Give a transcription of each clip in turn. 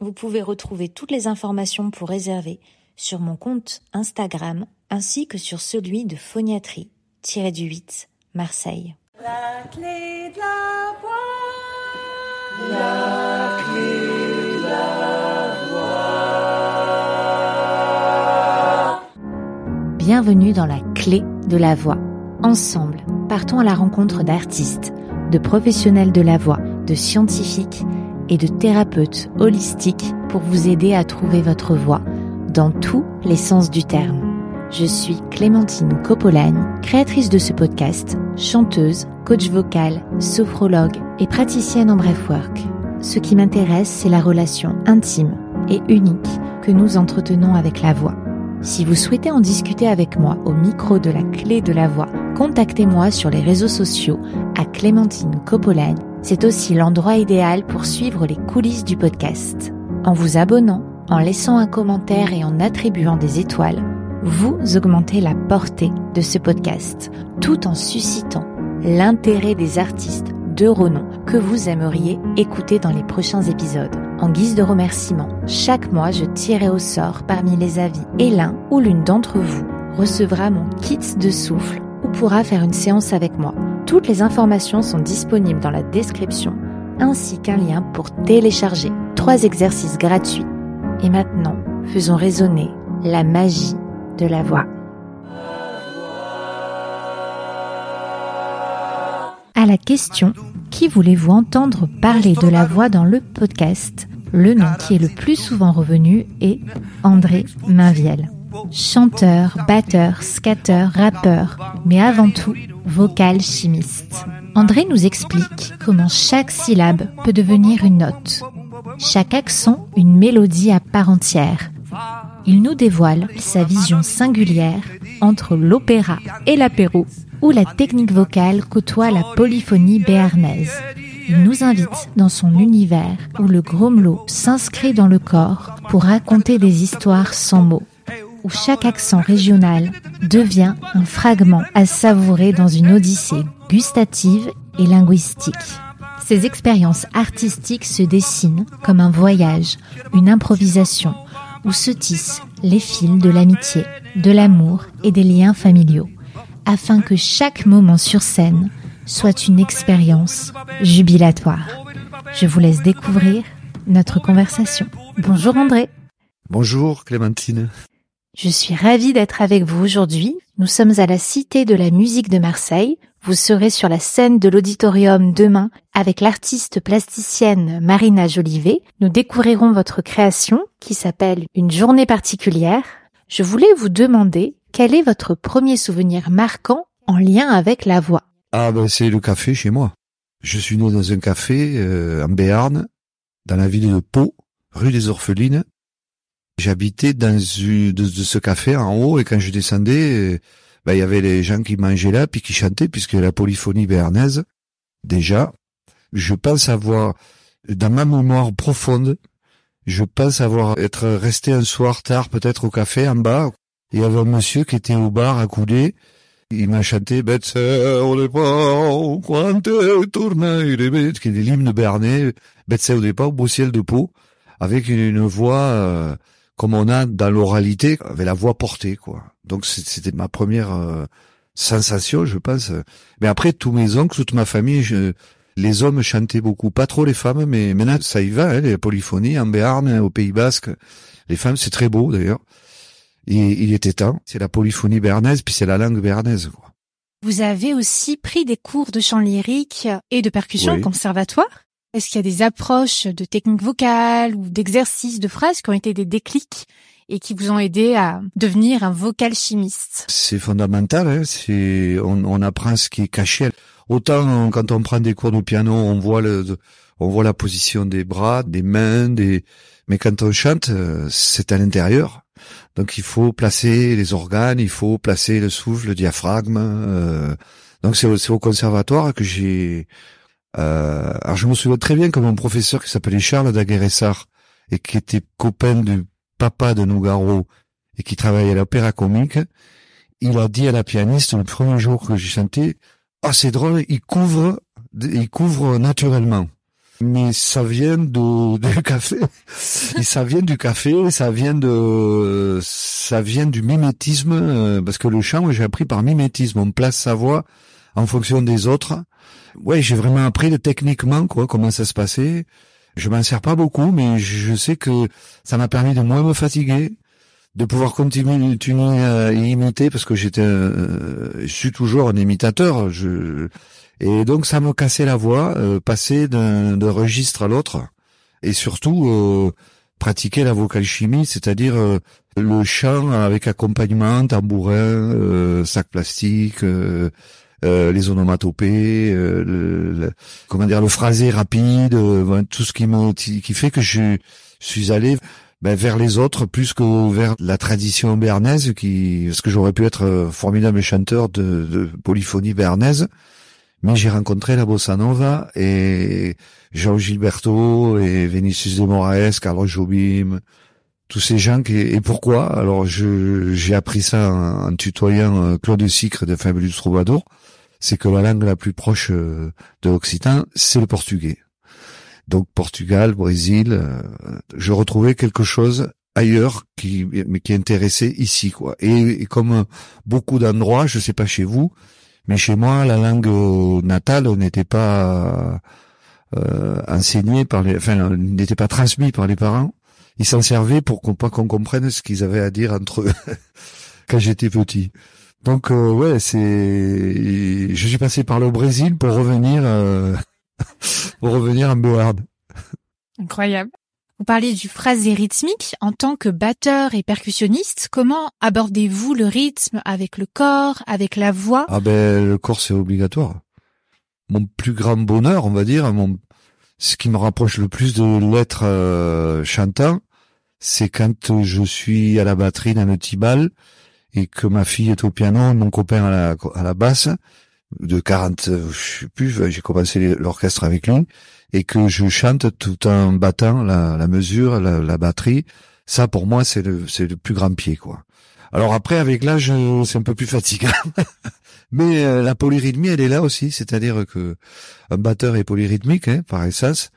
Vous pouvez retrouver toutes les informations pour réserver sur mon compte Instagram ainsi que sur celui de phoniatrie-du-8 Marseille. La clé de la voix. La clé de la voix. Bienvenue dans la clé de la voix. Ensemble, partons à la rencontre d'artistes, de professionnels de la voix, de scientifiques et de thérapeutes holistiques pour vous aider à trouver votre voix dans tous les sens du terme. Je suis Clémentine Copolagne, créatrice de ce podcast, chanteuse, coach vocal, sophrologue et praticienne en breathwork. Ce qui m'intéresse, c'est la relation intime et unique que nous entretenons avec la voix. Si vous souhaitez en discuter avec moi au micro de la clé de la voix, contactez-moi sur les réseaux sociaux à Clémentine Copolagne c'est aussi l'endroit idéal pour suivre les coulisses du podcast. En vous abonnant, en laissant un commentaire et en attribuant des étoiles, vous augmentez la portée de ce podcast, tout en suscitant l'intérêt des artistes de renom que vous aimeriez écouter dans les prochains épisodes. En guise de remerciement, chaque mois je tirerai au sort parmi les avis et l'un ou l'une d'entre vous recevra mon kit de souffle ou pourra faire une séance avec moi toutes les informations sont disponibles dans la description, ainsi qu'un lien pour télécharger trois exercices gratuits. Et maintenant, faisons résonner la magie de la voix. À la question Qui voulez-vous entendre parler de la voix dans le podcast? Le nom qui est le plus souvent revenu est André Mainviel. Chanteur, batteur, skateur, rappeur, mais avant tout vocal chimiste. André nous explique comment chaque syllabe peut devenir une note, chaque accent une mélodie à part entière. Il nous dévoile sa vision singulière entre l'opéra et l'apéro, où la technique vocale côtoie la polyphonie béarnaise. Il nous invite dans son univers où le gromelot s'inscrit dans le corps pour raconter des histoires sans mots où chaque accent régional devient un fragment à savourer dans une odyssée gustative et linguistique. Ces expériences artistiques se dessinent comme un voyage, une improvisation, où se tissent les fils de l'amitié, de l'amour et des liens familiaux, afin que chaque moment sur scène soit une expérience jubilatoire. Je vous laisse découvrir notre conversation. Bonjour André. Bonjour Clémentine. Je suis ravie d'être avec vous aujourd'hui. Nous sommes à la Cité de la musique de Marseille. Vous serez sur la scène de l'auditorium demain avec l'artiste plasticienne Marina Jolivet. Nous découvrirons votre création qui s'appelle Une journée particulière. Je voulais vous demander quel est votre premier souvenir marquant en lien avec la voix? Ah ben c'est le café chez moi. Je suis né dans un café euh, en Béarn, dans la ville de Pau, rue des Orphelines, J'habitais dans une, de, ce café en haut et quand je descendais, ben, il y avait les gens qui mangeaient là puis qui chantaient puisque la polyphonie béarnaise, déjà, je pense avoir, dans ma mémoire profonde, je pense avoir être resté un soir tard peut-être au café en bas. Il y avait un monsieur qui était au bar couler. Il m'a chanté Bête au départ, quand tourne, qui est l'hymne béarnais, Bête au départ, beau ciel de peau, avec une, voix euh, comme on a dans l'oralité, avec la voix portée, quoi. Donc c'était ma première euh, sensation, je pense. Mais après, tous mes oncles, toute ma famille, je, les hommes chantaient beaucoup, pas trop les femmes, mais maintenant ça y va, hein, les polyphonies en Béarn, au Pays Basque. Les femmes, c'est très beau d'ailleurs. Et il était temps. C'est la polyphonie béarnaise, puis c'est la langue béarnaise, quoi. Vous avez aussi pris des cours de chant lyrique et de percussion au conservatoire est-ce qu'il y a des approches de technique vocale ou d'exercices de phrases qui ont été des déclics et qui vous ont aidé à devenir un vocal chimiste? C'est fondamental. Hein c'est on, on, apprend ce qui est caché. Autant quand on prend des cours de piano, on voit le, on voit la position des bras, des mains, des Mais quand on chante, euh, c'est à l'intérieur. Donc il faut placer les organes, il faut placer le souffle, le diaphragme. euh, donc c'est au conservatoire que j'ai. Euh, alors je me souviens très bien que mon professeur qui s'appelait Charles Daguerressard et qui était copain du papa de Nougaro et qui travaillait à l'opéra comique, il a dit à la pianiste le premier jour que j'ai chanté, ah c'est drôle, il couvre, il couvre naturellement. Mais ça vient de, du café, et ça vient du café, ça vient de, ça vient du mimétisme, euh, parce que le chant, j'ai appris par mimétisme, on place sa voix en fonction des autres. Ouais, j'ai vraiment appris le techniquement, quoi, comment ça se passait. Je m'en sers pas beaucoup, mais je sais que ça m'a permis de moins me fatiguer, de pouvoir continuer, continuer à imiter, parce que j'étais, euh, je suis toujours un imitateur. Je, et donc ça me cassait la voix, euh, passer d'un registre à l'autre, et surtout euh, pratiquer la vocal chimie, c'est-à-dire euh, le chant avec accompagnement, tambourin, euh, sac plastique, euh, les onomatopées, euh, le, le- comment dire, le phrasé rapide, voilà, tout ce qui qui fait que je suis allé ben, vers les autres plus que vers la tradition bernaise, qui parce que j'aurais pu être euh, formidable chanteur de, de polyphonie bernaise mais j'ai rencontré la bossa nova et Jean Gilberto et Vinicius de Moraes, Carlos Jobim, tous ces gens qui, et pourquoi? Alors, j'ai appris ça en, en tutoyant Claude Sicre de Fabulous Troubadour. C'est que la langue la plus proche euh, de l'occitan, c'est le portugais. Donc, Portugal, Brésil, euh, je retrouvais quelque chose ailleurs qui, mais qui intéressait ici, quoi. Et, comme beaucoup d'endroits, je sais pas chez vous, mais chez moi, la langue natale n'était pas euh, enseignée par les, enfin, n'était pas transmise par les parents. Ils s'en servaient pour qu'on pas qu'on comprenne ce qu'ils avaient à dire entre eux quand j'étais petit. Donc euh, ouais, c'est, je suis passé par le Brésil pour revenir, euh, pour revenir en Béarn. Incroyable. Vous parliez du phrasé rythmique. En tant que batteur et percussionniste, comment abordez-vous le rythme avec le corps, avec la voix? Ah ben le corps c'est obligatoire. Mon plus grand bonheur, on va dire, mon ce qui me rapproche le plus de l'être euh, chantant, c'est quand je suis à la batterie dans le tibal et que ma fille est au piano, mon copain à la, à la basse, de 40, euh, je sais plus, j'ai commencé l'orchestre avec lui, et que je chante tout en battant la, la mesure, la, la batterie. Ça, pour moi, c'est le, c'est le plus grand pied, quoi. Alors après, avec l'âge, euh, c'est un peu plus fatigant. Mais euh, la polyrythmie, elle est là aussi, c'est-à-dire que un batteur est polyrythmique, hein, par essence.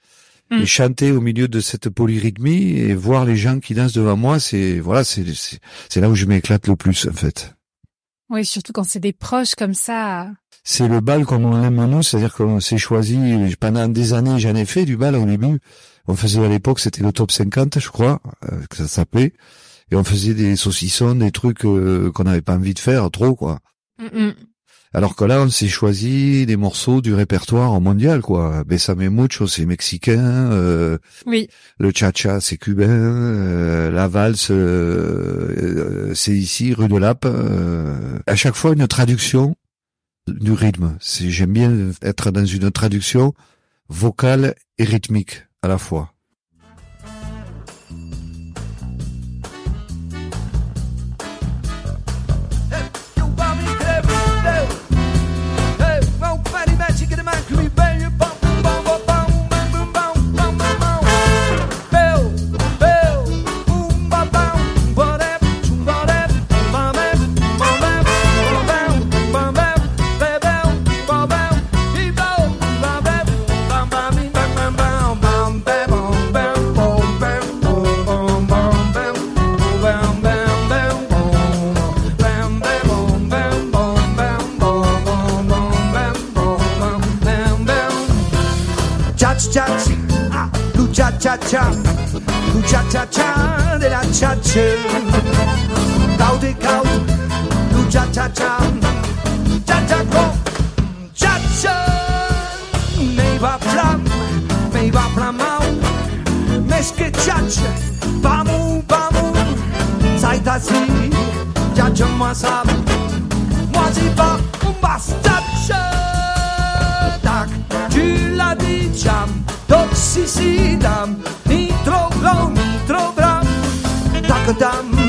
Mm. Et chanter au milieu de cette polyrythmie et voir les gens qui dansent devant moi, c'est voilà, c'est c'est c'est là où je m'éclate le plus en fait. Oui, surtout quand c'est des proches comme ça. C'est le bal comme on l'aime nous, c'est-à-dire qu'on s'est choisi pendant des années, j'en ai fait du bal au début. On faisait à l'époque, c'était le top 50, je crois, euh, que ça s'appelait. Et on faisait des saucissons, des trucs euh, qu'on n'avait pas envie de faire trop, quoi. Mm, mm. Alors que là, on s'est choisi des morceaux du répertoire mondial, quoi. Besame mucho, c'est mexicain. euh, Oui. le cha-cha, c'est cubain. euh, la valse, euh, euh, c'est ici, rue de Lappe. euh. à chaque fois, une traduction du rythme. J'aime bien être dans une traduction vocale et rythmique à la fois. cha-cha-cha, tu cha-cha-cha della cha-cha. Gaudi, gaudi, tu cha-cha-cha, cha-cha-go, cha-cha. Mei va flam, mei va flamau, mes che cha-cha, bamu, bamu, sai da si, cha-cha ma sa, ma si va, basta. radićam, toksisidam, nitrobrom, nitrobram, tako da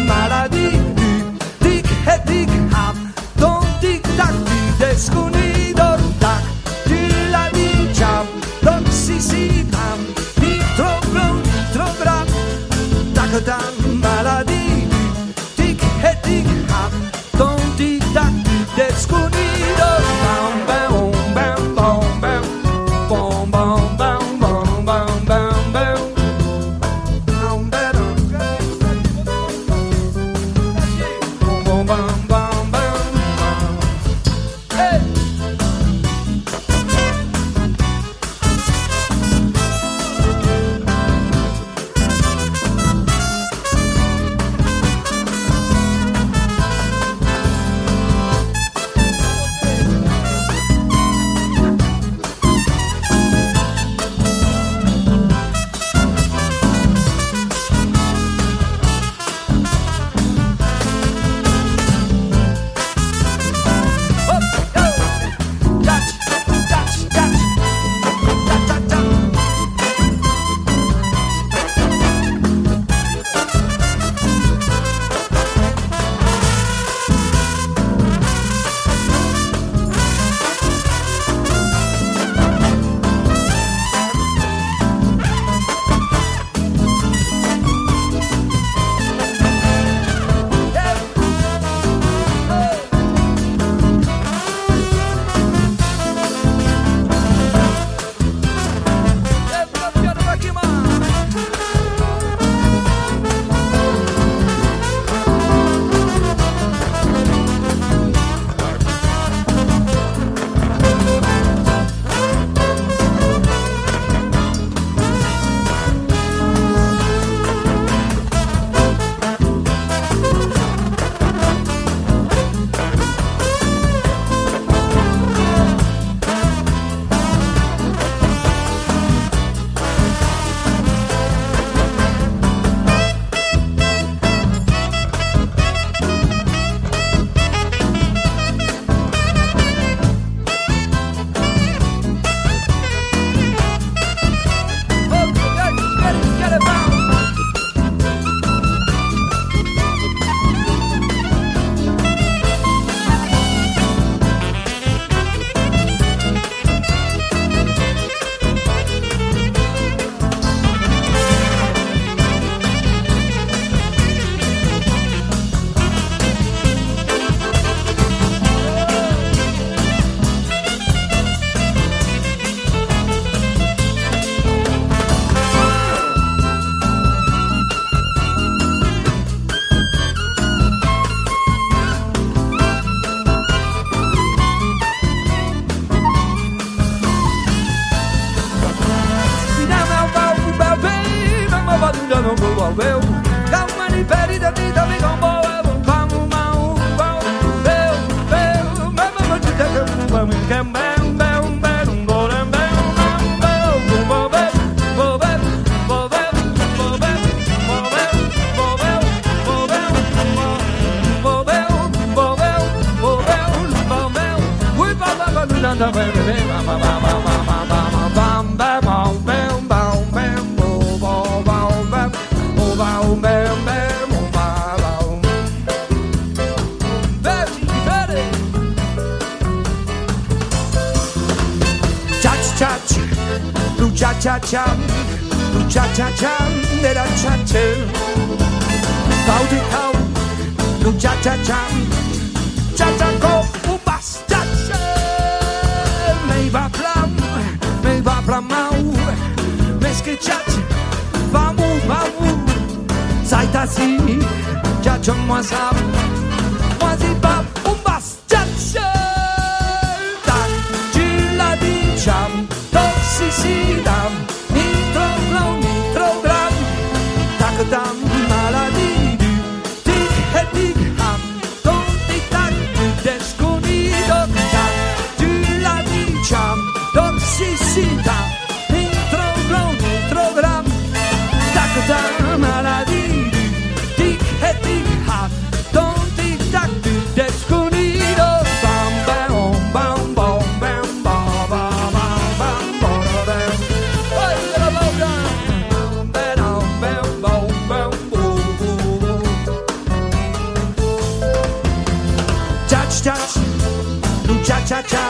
tu cha-cha-cha,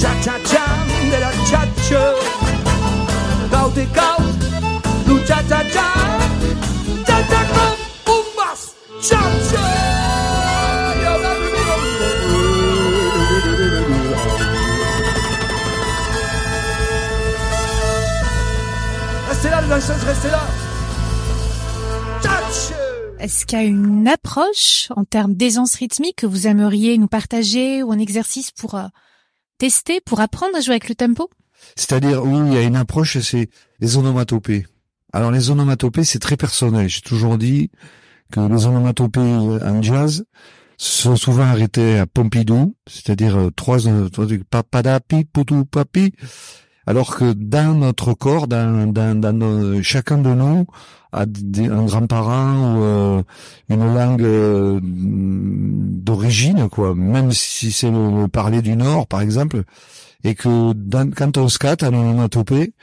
cha-cha-cha de la chacho. Caute, caut, tu cha-cha-cha, cha-cha-cha, pumbas, chacho. Restez là, les restez là. Est-ce qu'il y a une approche en termes d'aisance rythmique que vous aimeriez nous partager ou un exercice pour euh, tester, pour apprendre à jouer avec le tempo? C'est-à-dire, oui, il y a une approche, c'est les onomatopées. Alors les onomatopées, c'est très personnel. J'ai toujours dit que les onomatopées en jazz sont souvent arrêtés à Pompidou, c'est-à-dire euh, trois, euh, trois papadapi, poutou, papi, alors que dans notre corps, dans, dans, dans chacun de nous a des- un grand-parent ou euh, une langue euh, d'origine, quoi. Même si c'est le, le parler du Nord, par exemple, et que dans, quand on scatte en onomatopée,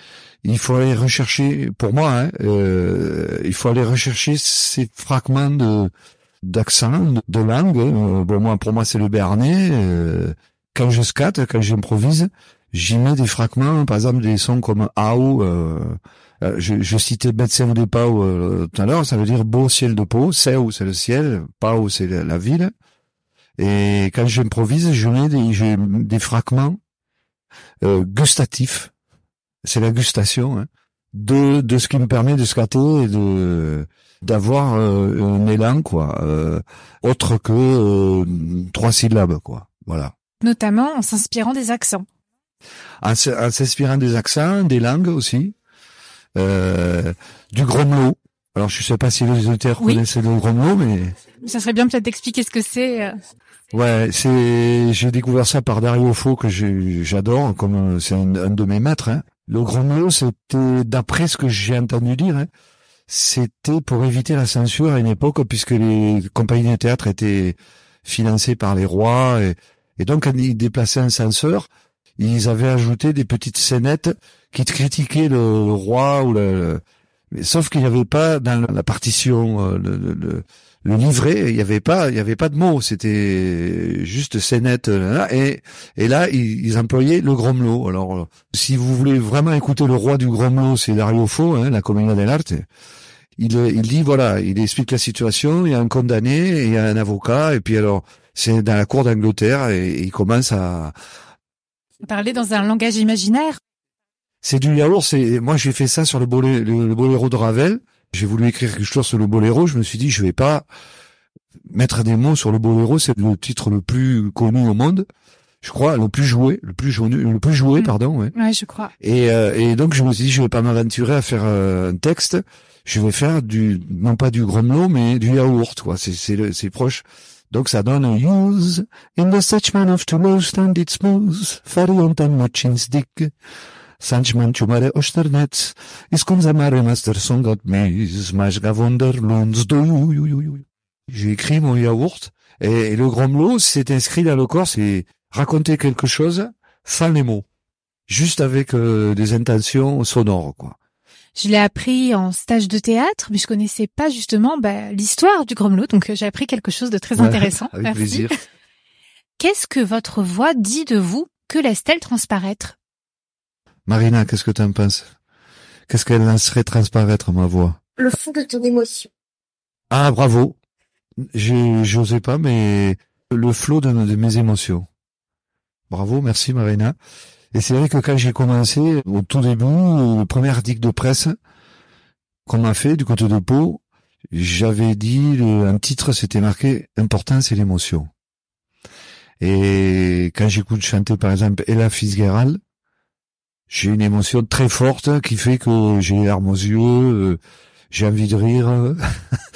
il faut aller rechercher, pour moi, hein, euh, il faut aller rechercher ces fragments de d'accent, de, langue. Euh, bon, moi, pour moi, c'est le béarnais. Euh, quand je scatte, quand j'improvise, j'y mets des fragments, par exemple des sons comme Ao. Euh, euh, je, je citais Betsem de Pau euh, tout à l'heure, ça veut dire beau ciel de Pau. Seu, c'est le ciel. Pau, c'est la, ville. Et quand j'improvise, je mets des, des fragments gustatifs. C'est la gustation hein, de de ce qui me permet de scatter et de d'avoir euh, un élan quoi, euh, autre que euh, trois syllabes quoi. Voilà. Notamment en s'inspirant des accents. En, s'inspirant des accents, des langues aussi, euh, du gromelot. Alors je sais pas si les auditeurs Oui. connaissent le gromelot, mais Ça serait bien peut-être d'expliquer ce que c'est. euh. Ouais, c'est j'ai découvert ça par Dario Fo que j'adore, comme euh, c'est un, un de mes maîtres. Hein. Le gromelot, c'était d'après ce que j'ai entendu dire, hein, c'était pour éviter la censure à une époque puisque les compagnies de théâtre étaient financées par les rois et, et donc ils déplaçaient un censeur, ils avaient ajouté des petites scénettes qui critiquaient le, le roi ou le, le- sauf qu'il n'y avait pas dans la partition euh, le, le- le- livret, il y avait pas, il y avait pas de mots, c'était juste scénette là, et et là ils, ils employaient le gromelot. Alors euh, si vous voulez vraiment écouter le roi du gromelot, c'est Dario Fo, hein, la Commedia dell'arte. Il euh, il dit voilà, il explique la situation, il y a un condamné, il y a un avocat, et puis alors c'est dans la cour d'Angleterre et, et il commence à Parler dans un langage imaginaire? c'est du yaourt, c'est moi j'ai fait ça sur le, bolé, le, le boléro de Ravel. J'ai voulu écrire quelque chose sur le boléro, je me suis dit je vais pas mettre des mots sur le boléro, c'est le titre le plus connu au monde. Je crois le plus joué, le plus joué, le plus joué, Mm. pardon, ouais. Ouais, je crois. Et, euh, et donc je me suis dit je vais pas m'aventurer à faire euh, un texte, je vais faire du non pas du gromelot mais du yaourt quoi, c'est c'est proche. Donc ça donne use in the of dick. Sanchman master do J'ai écrit mon yaourt, et, le gromelot, c'est inscrit dans le corps, c'est raconter quelque chose sans les mots. Juste avec euh, des intentions sonores, quoi. Je l'ai appris en stage de théâtre, mais je connaissais pas justement bah, l'histoire du gromelot, donc euh, j'ai appris quelque chose de très Ouais, intéressant. Avec Merci. plaisir. Qu'est-ce que votre voix dit de vous? Que laisse-t-elle transparaître? Marina, qu'est-ce que t'en penses? Qu'est-ce qu'elle laisserait transparaître, ma voix? Le fond de ton émotion. Ah, bravo. J'ai- J'osais pas, mais le flot de, de mes émotions. Bravo, merci Marina. Et c'est vrai que quand j'ai commencé, au tout début, le premier article de presse qu'on m'a fait du côté de Pau, j'avais dit, un titre, c'était marqué « Important, c'est l'émotion ». Et quand j'écoute chanter, par exemple, Ella Fitzgerald, j'ai une émotion très forte qui fait que j'ai les larmes aux yeux, euh, j'ai envie de rire.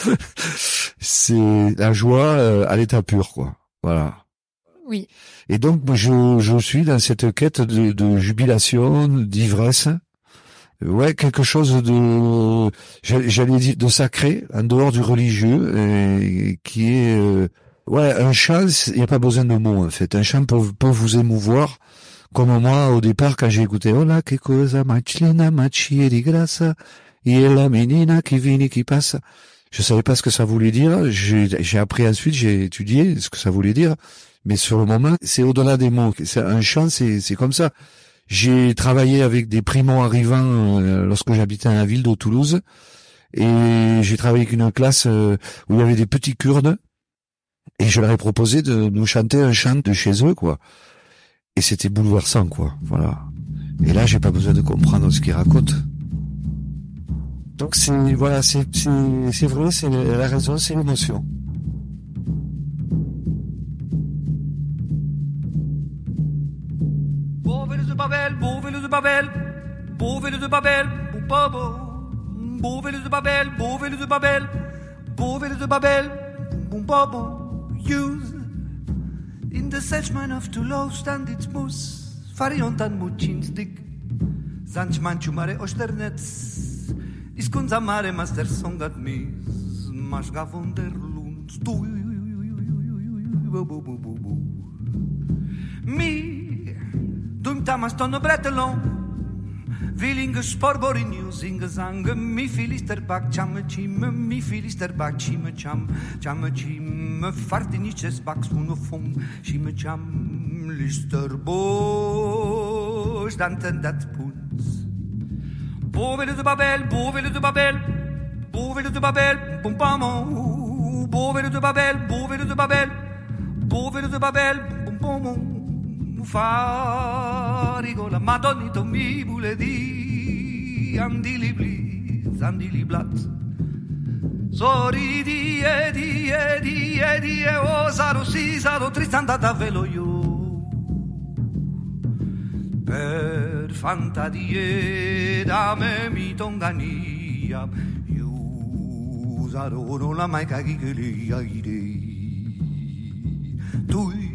c'est la joie euh, à l'état pur, quoi. Voilà. Oui. Et donc, je, je suis dans cette quête de, de jubilation, d'ivresse. Ouais, quelque chose de, j'allais dire, de sacré, en dehors du religieux, et qui est, euh, ouais, un chant, il n'y a pas besoin de mots, en fait. Un chant peut, peut vous émouvoir, comme moi, au départ, quand j'ai écouté, Hola, que cosa machlina, machi di grassa, et la menina qui vini qui passe. Je savais pas ce que ça voulait dire. J'ai appris ensuite, j'ai étudié ce que ça voulait dire. Mais sur le moment, c'est au-delà des mots. Un chant, c'est comme ça. J'ai travaillé avec des primo arrivants euh, lorsque j'habitais à la ville de Toulouse, et j'ai travaillé avec une classe euh, où il y avait des petits Kurdes, et je leur ai proposé de nous chanter un chant de chez eux, quoi. Et c'était bouleversant, quoi. Voilà. Et là, j'ai pas besoin de comprendre ce qu'ils racontent. Donc c'est voilà, c'est c'est vrai, c'est la raison, c'est l'émotion. Babel, Bourville de Babel, Bourville de Babel, Boubabo, Bourville de Babel, Bourville de Babel, Bourville de Babel, Boubabo, use. In de sech mein auf to low stand its moose, fariontan mucinstic, zanch manciumare oșternets, iscunza mare master songat mis, maș von der lund, tu. Mi, tamas tono bretelon Vilinge sporbori, using zange mi filister bak cham chim mi filister bak chim cham cham chim fartinices bak suno fum chim cham lister bosh danten dat puns. Bovele de Babel, bovele de Babel, bovele de Babel, bom pamo, bovele de Babel, bovele de Babel, bovele de Babel, bom pamo. Pam, farigo la madonnito mi bule di andili blitz andili blat sorridi e di e di e di e o saro si saro tristan da velo io per fantadie da me mi tongania io saro non la mai caghi che li tu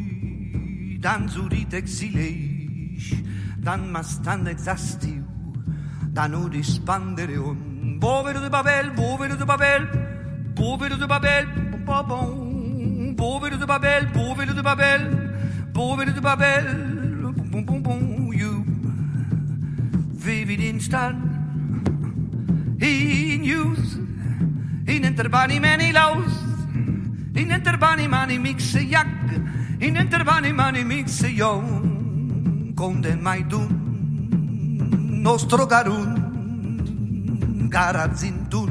dan zurit exileish, dan mastan exastiu, dan udi spandere un bovero de Babel, bovero de Babel, bovero de Babel, bom bom, bovero de Babel, bovero de Babel, bovero de Babel, bum bum bum, you. Vivid instant, in use, in interbani many laus, in interbani mani mixe jak, in intervani manimic se ion conden mai dum nostro garun garadzintun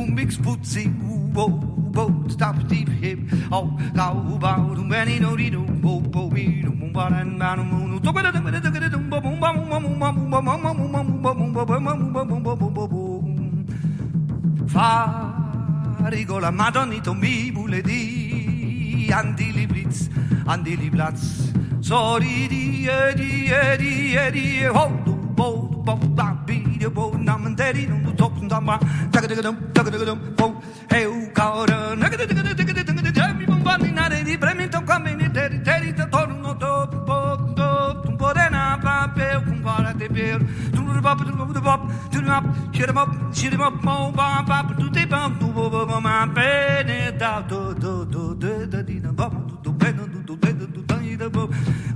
un big sputzi ubo bo tap deep hip oh gau ba dum beni no di dum bo bo bi dum bum ba nan ba dum nu to ba da da da da dum ba bum ba bum ba bum ba bum ba bum ba bum ba bum ba bum ba bum ba bum ba bum. Fa rigola madonnito mi bule di andili blitz, andili blatz. So di di di di di ho du bo bo ba bi de bo nam de di nu tok dam ba tak de dum tak de dum bo dum, du, bop, dum, du, bop, du, dum, up, shit 'em up, shit 'em up, mo, ba, ba, du, de, ba, du, bo, bo, bo, ma, be, ne, da, do, do, do, de, da, di, da, ba, du, du, be, du, du, be, du, du, da, di, da, bo,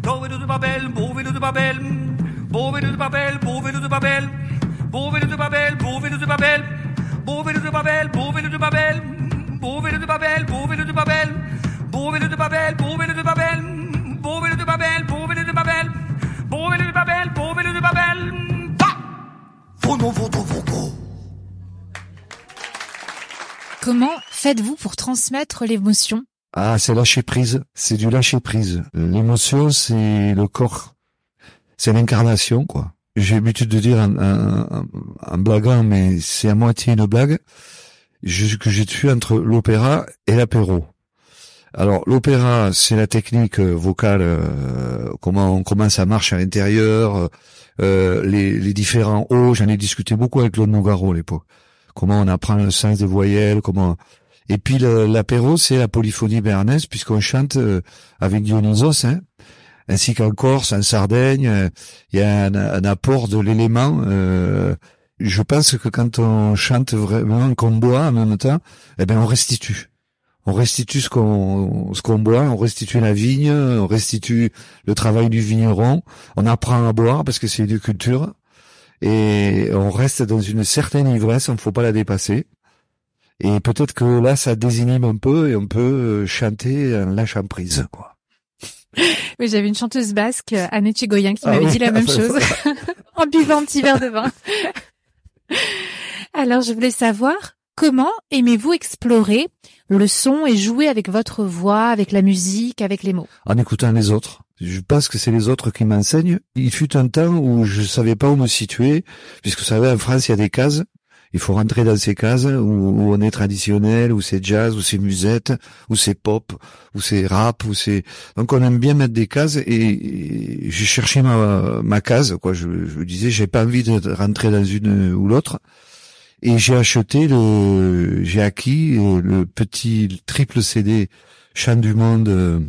do, vi, du, de, Babel, vi, du, de, Babel, vi, du, de, Babel, vi, du, de, Babel, vi, du, de, Babel, vi, du, de, Babel, vi, du, de, Babel, vi, du, de, Babel, vi, du, de, Babel, vi, du, de, Babel, vi, du, de, Babel, vi, du, de, Babel, vi, du, de, Babel, vi, du, de, Babel, vi, du, de, Babel, vi, du, de, Babel, Comment faites-vous pour transmettre l'émotion? Ah, c'est lâcher prise. C'est du lâcher prise. L'émotion, c'est le corps. C'est l'incarnation, quoi. J'ai l'habitude de dire en, en- en blaguant, mais c'est à moitié une blague, je- que j'ai tué entre l'opéra et l'apéro. Alors l'opéra, c'est la technique vocale, euh, comment comment ça marche à l'intérieur, euh, les, les différents hauts. J'en ai discuté beaucoup avec Claude Nougaro à l'époque. Comment on apprend le sens des voyelles, comment. Et puis l'apéro, c'est la polyphonie béarnaise puisqu'on chante euh, avec Dionysos, hein, ainsi qu'en Corse, en Sardaigne. euh, Il y a un, un apport de l'élément. euh, je pense que quand on chante vraiment qu'on boit en même temps, eh ben on restitue. On restitue ce qu'on ce qu'on boit, on restitue la vigne, on restitue le travail du vigneron, on apprend à boire parce que c'est une culture et on reste dans une certaine ivresse, il ne faut pas la dépasser. Et peut-être que là, ça désinhibe un peu et on peut euh, chanter en lâchant prise, quoi. Oui, j'avais une chanteuse basque, Anne Chigoyen, qui Ah m'avait oui, dit la même chose en buvant un petit verre de vin. Alors, je voulais savoir comment aimez-vous explorer le son et jouer avec votre voix, avec la musique, avec les mots? En écoutant les autres. Je pense que c'est les autres qui m'enseignent. Il fut un temps où je savais pas où me situer, puisque vous savez, en France, il y a des cases. Il faut rentrer dans ces cases où, on est traditionnel, où c'est jazz, où c'est musette, où c'est pop, où c'est rap, où c'est. Donc on aime bien mettre des cases et, j'ai cherché ma, ma case. Quoi, je, je disais, j'ai pas envie de rentrer dans une ou l'autre. Et j'ai acheté le, j'ai acquis euh, le petit triple CD Chant du Monde, euh,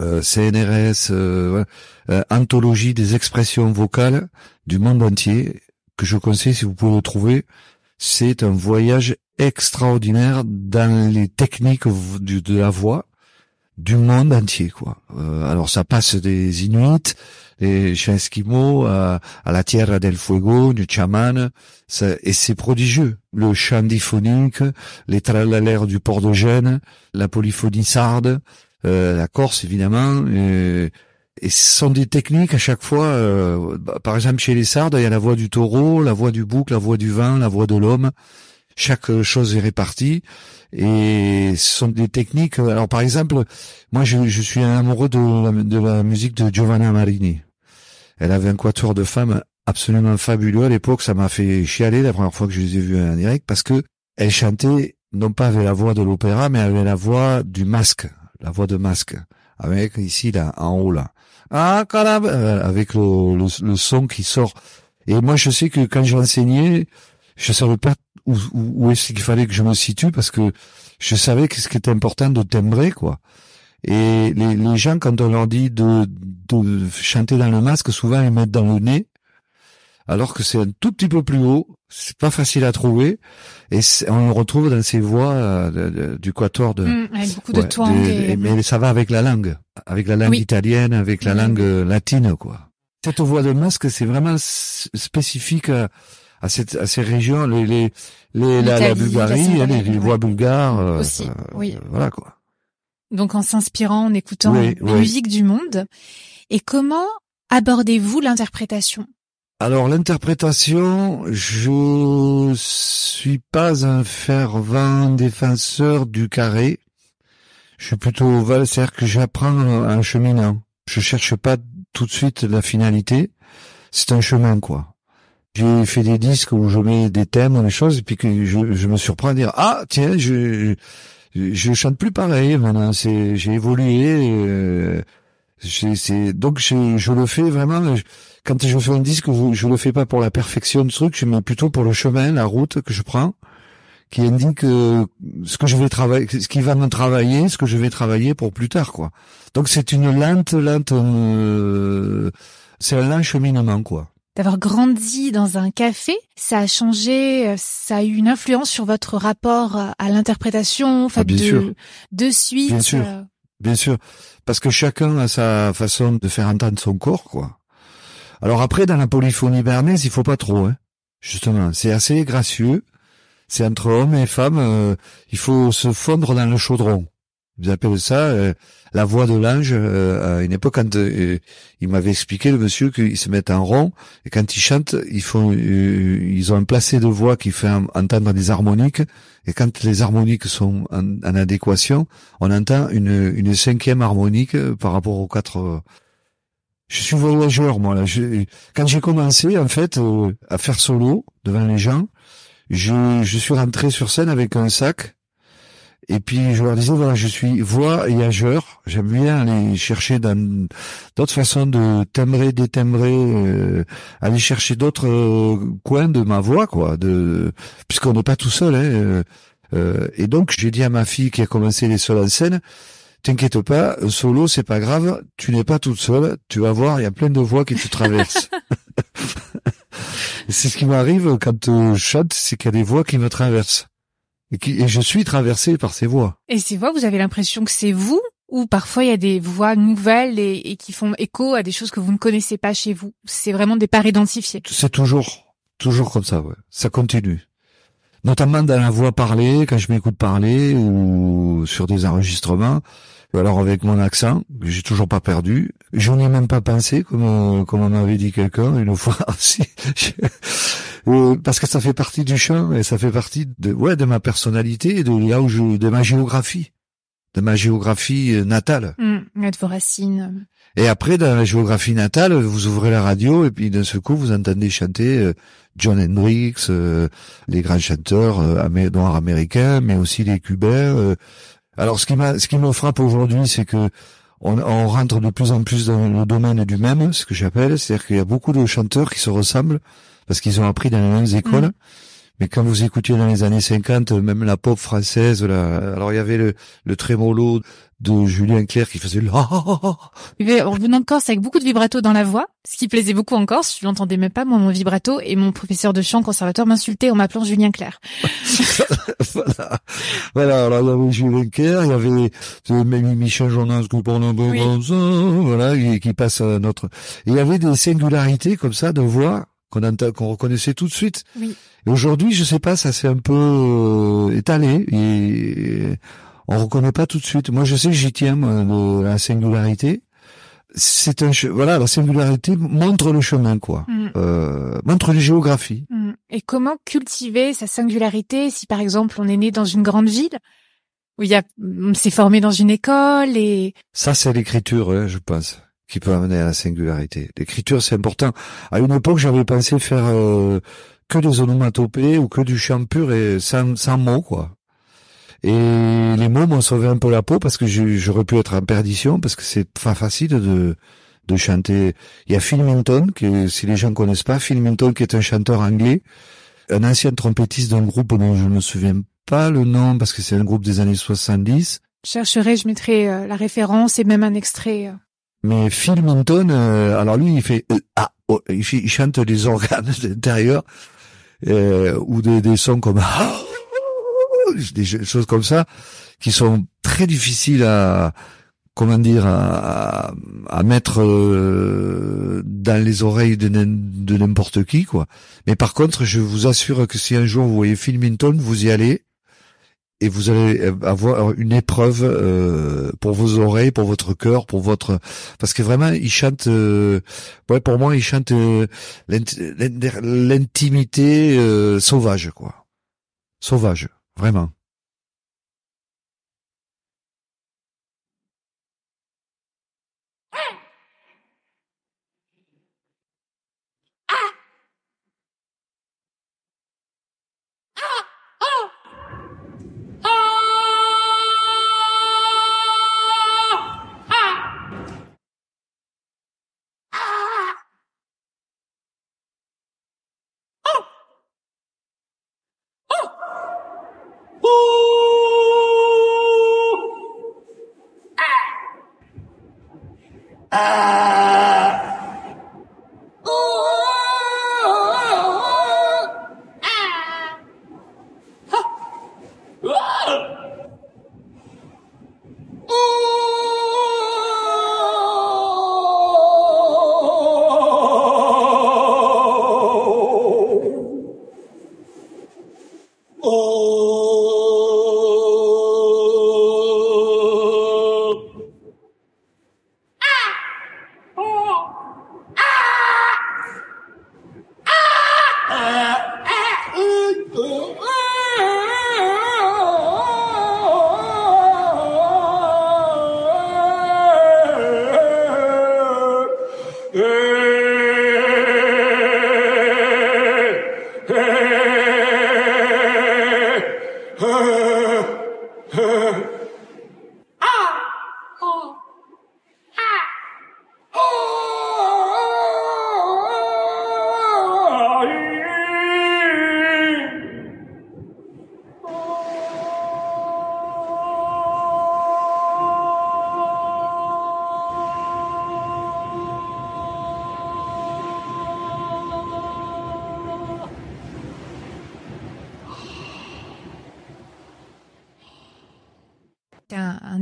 euh, CNRS, anthologie des expressions vocales du monde entier que je conseille si vous pouvez le trouver. C'est un voyage extraordinaire dans les techniques de la voix du monde entier, quoi. Euh, alors ça passe des Inuits, chants esquimaux, à, à la Tierra del Fuego, du chaman, ça- et c'est prodigieux. Le chant diphonique, les tralalères du port de Gênes, la polyphonie sarde, euh, la Corse évidemment, et, et ce sont des techniques à chaque fois. euh, bah, par exemple, chez les sardes, il y a la voix du taureau, la voix du bouc, la voix du vin, la voix de l'homme. Chaque chose est répartie et ce sont des techniques. Alors, par exemple, moi, je, je suis un amoureux de la, de la musique de Giovanna Marini. Elle avait un quatuor de femmes absolument fabuleux à l'époque. Ça m'a fait chialer la première fois que je les ai vues en direct parce que elle chantait non pas avec la voix de l'opéra, mais avec la voix du masque, la voix de masque, avec ici là en haut là, ah euh, avec le, le, le son qui sort. Et moi, je sais que quand j'enseignais, je savais pas où, où, où est-ce qu'il fallait que je me situe parce que je savais que ce qui était important de timbrer quoi. Et les, les gens, quand on leur dit de, de chanter dans le masque, souvent ils mettent dans le nez, alors que c'est un tout petit peu plus haut, c'est pas facile à trouver, et on le retrouve dans ces voix euh, du quator de. Avec beaucoup de ouais, twang. de- et- Mais ça va avec la langue, avec la langue Oui. italienne, avec la langue euh, latine, quoi. Cette voix de masque, c'est vraiment spécifique à, à, cette, à ces régions, les, les, les, la, la Bulgarie, la hein, les, voix bulgares. euh, Aussi, euh. Voilà, quoi. Donc en s'inspirant, en écoutant Oui, oui. musiques du monde. Et comment abordez-vous l'interprétation? Alors l'interprétation, je suis pas un fervent défenseur du carré. Je suis plutôt val, c'est-à-dire que j'apprends en cheminant. Je cherche pas tout de suite la finalité. C'est un chemin, quoi. J'ai fait des disques où je mets des thèmes, des choses, et puis que je, je me surprends à dire ah tiens, je je chante plus pareil maintenant. C'est j'ai évolué. euh, c'est donc je, je le fais vraiment. quand je fais un disque, je, je le fais pas pour la perfection du truc, je mets plutôt pour le chemin, la route que je prends, qui indique euh, ce que je vais travailler, ce qui va me travailler, ce que je vais travailler pour plus tard, quoi. Donc c'est une lente, lente, euh, c'est un lent cheminement, quoi. D'avoir grandi dans un café, ça a changé, euh, ça a eu une influence sur votre rapport à à l'interprétation, en fait, Ah, bien de, sûr. de suite. Bien sûr. euh, Bien sûr, parce que chacun a sa façon de faire entendre son corps, quoi. Alors après, dans la polyphonie bernaise, il faut pas trop, hein. Justement, c'est assez gracieux. C'est entre hommes et femmes, euh, il faut se fondre dans le chaudron. Vous appelez ça euh, la voix de l'ange. euh, à une époque, quand euh, il m'avait expliqué le monsieur qu'ils se mettent en rond et quand ils chantent, ils font, euh, ils ont un placé de voix qui fait en- entendre des harmoniques. Et quand les harmoniques sont en, adéquation, on entend une, une cinquième harmonique euh, par rapport aux quatre. euh. Je suis voyageur, moi. Là. Quand j'ai commencé, en fait, à faire solo devant les gens, je, je suis rentré sur scène avec un sac. Et puis je leur disais voilà je suis voyageur j'aime bien aller chercher d'autres façons de timbrer détimbrer euh, aller chercher d'autres euh, coins de ma voix quoi de puisqu'on n'est pas tout seul hein, euh, euh, et donc j'ai dit à ma fille qui a commencé les sols en scène t'inquiète pas solo c'est pas grave tu n'es pas toute seule tu vas voir il y a plein de voix qui te traversent. Et c'est ce qui m'arrive quand euh, je chante c'est qu'il y a des voix qui me traversent et, qui, et je suis traversé par ces voix Et ces voix, vous avez l'impression que c'est vous ou parfois il y a des voix nouvelles et, et qui font écho à des choses que vous ne connaissez pas chez vous? C'est vraiment des parts identifiées. c'est toujours toujours comme ça ouais ça continue notamment dans la voix parlée, quand je m'écoute parler ou sur des enregistrements. Ou alors avec mon accent, que j'ai toujours pas perdu. J'en ai même pas pensé, comme, comme on m'avait dit quelqu'un une fois aussi. Euh, Parce que ça fait partie du chant et ça fait partie de, ouais, de ma personnalité et de là où je, de ma géographie. De ma géographie euh, natale. Hum, de vos racines. Et après, dans la géographie natale, vous ouvrez la radio et puis d'un seul coup, vous entendez chanter euh, John Hendricks, euh, les grands chanteurs euh, noirs américains, mais aussi les cubains. euh. Alors, ce qui m'a, ce qui me frappe aujourd'hui, c'est que on, on rentre de plus en plus dans le domaine du même, ce que j'appelle, c'est-à-dire qu'il y a beaucoup de chanteurs qui se ressemblent parce qu'ils ont appris dans les mêmes écoles. Mhm. Mais quand vous écoutiez dans les années 50, même la pop française, la- alors il y avait le, le trémolo de Julien Clerc qui faisait le Mais En venant de Corse avec beaucoup de vibrato dans la voix, ce qui plaisait beaucoup en Corse, je l'entendais même pas moi mon vibrato et mon professeur de chant conservateur m'insultait en m'appelant Julien Clerc. voilà. Voilà, alors il y avait Julien Clerc, il y avait euh, même Michel Jonas qui parle un peu Oui. comme ça, voilà, qui, qui passe à notre... Et il y avait des singularités comme ça de voix qu'on reconnaissait tout de suite. Oui. Et aujourd'hui, je sais pas, ça s'est un peu euh, étalé et on reconnaît pas tout de suite. Moi, je sais que j'y tiens, la singularité. C'est un, voilà, la singularité montre le chemin, quoi. Hum, Euh, montre une géographie. hum. Et comment cultiver sa singularité si par exemple on est né dans une grande ville où il y a, on s'est formé dans une école et Ça, c'est l'écriture, hein, je pense, qui peut amener à la singularité. L'écriture, c'est important. À une époque, j'avais pensé faire euh, que des onomatopées ou que du chant pur et sans, sans mots, quoi. Et les mots m'ont sauvé un peu la peau parce que j'aurais pu être en perdition parce que c'est pas facile de de chanter. Il y a Phil Minton, que si les gens connaissent pas, Phil Minton qui est un chanteur anglais, un ancien trompettiste d'un groupe dont je ne me souviens pas le nom parce que c'est un groupe des années 70. je chercherai, je mettrai euh, la référence et même un extrait. Mais Phil Minton, euh, alors lui, il fait euh, ah, oh, il, chante des organes intérieurs euh, ou des, des sons comme ah, des choses comme ça qui sont très difficiles à comment dire à, mettre euh, dans les oreilles de, de n'importe qui quoi. Mais par contre, je vous assure que si un jour vous voyez Phil Minton, vous y allez et vous allez avoir une épreuve euh, pour vos oreilles, pour votre cœur, pour votre parce que vraiment il chante euh, pour moi il chante euh, l'int- l'int- l'intimité sauvage quoi. Sauvage, vraiment. Un,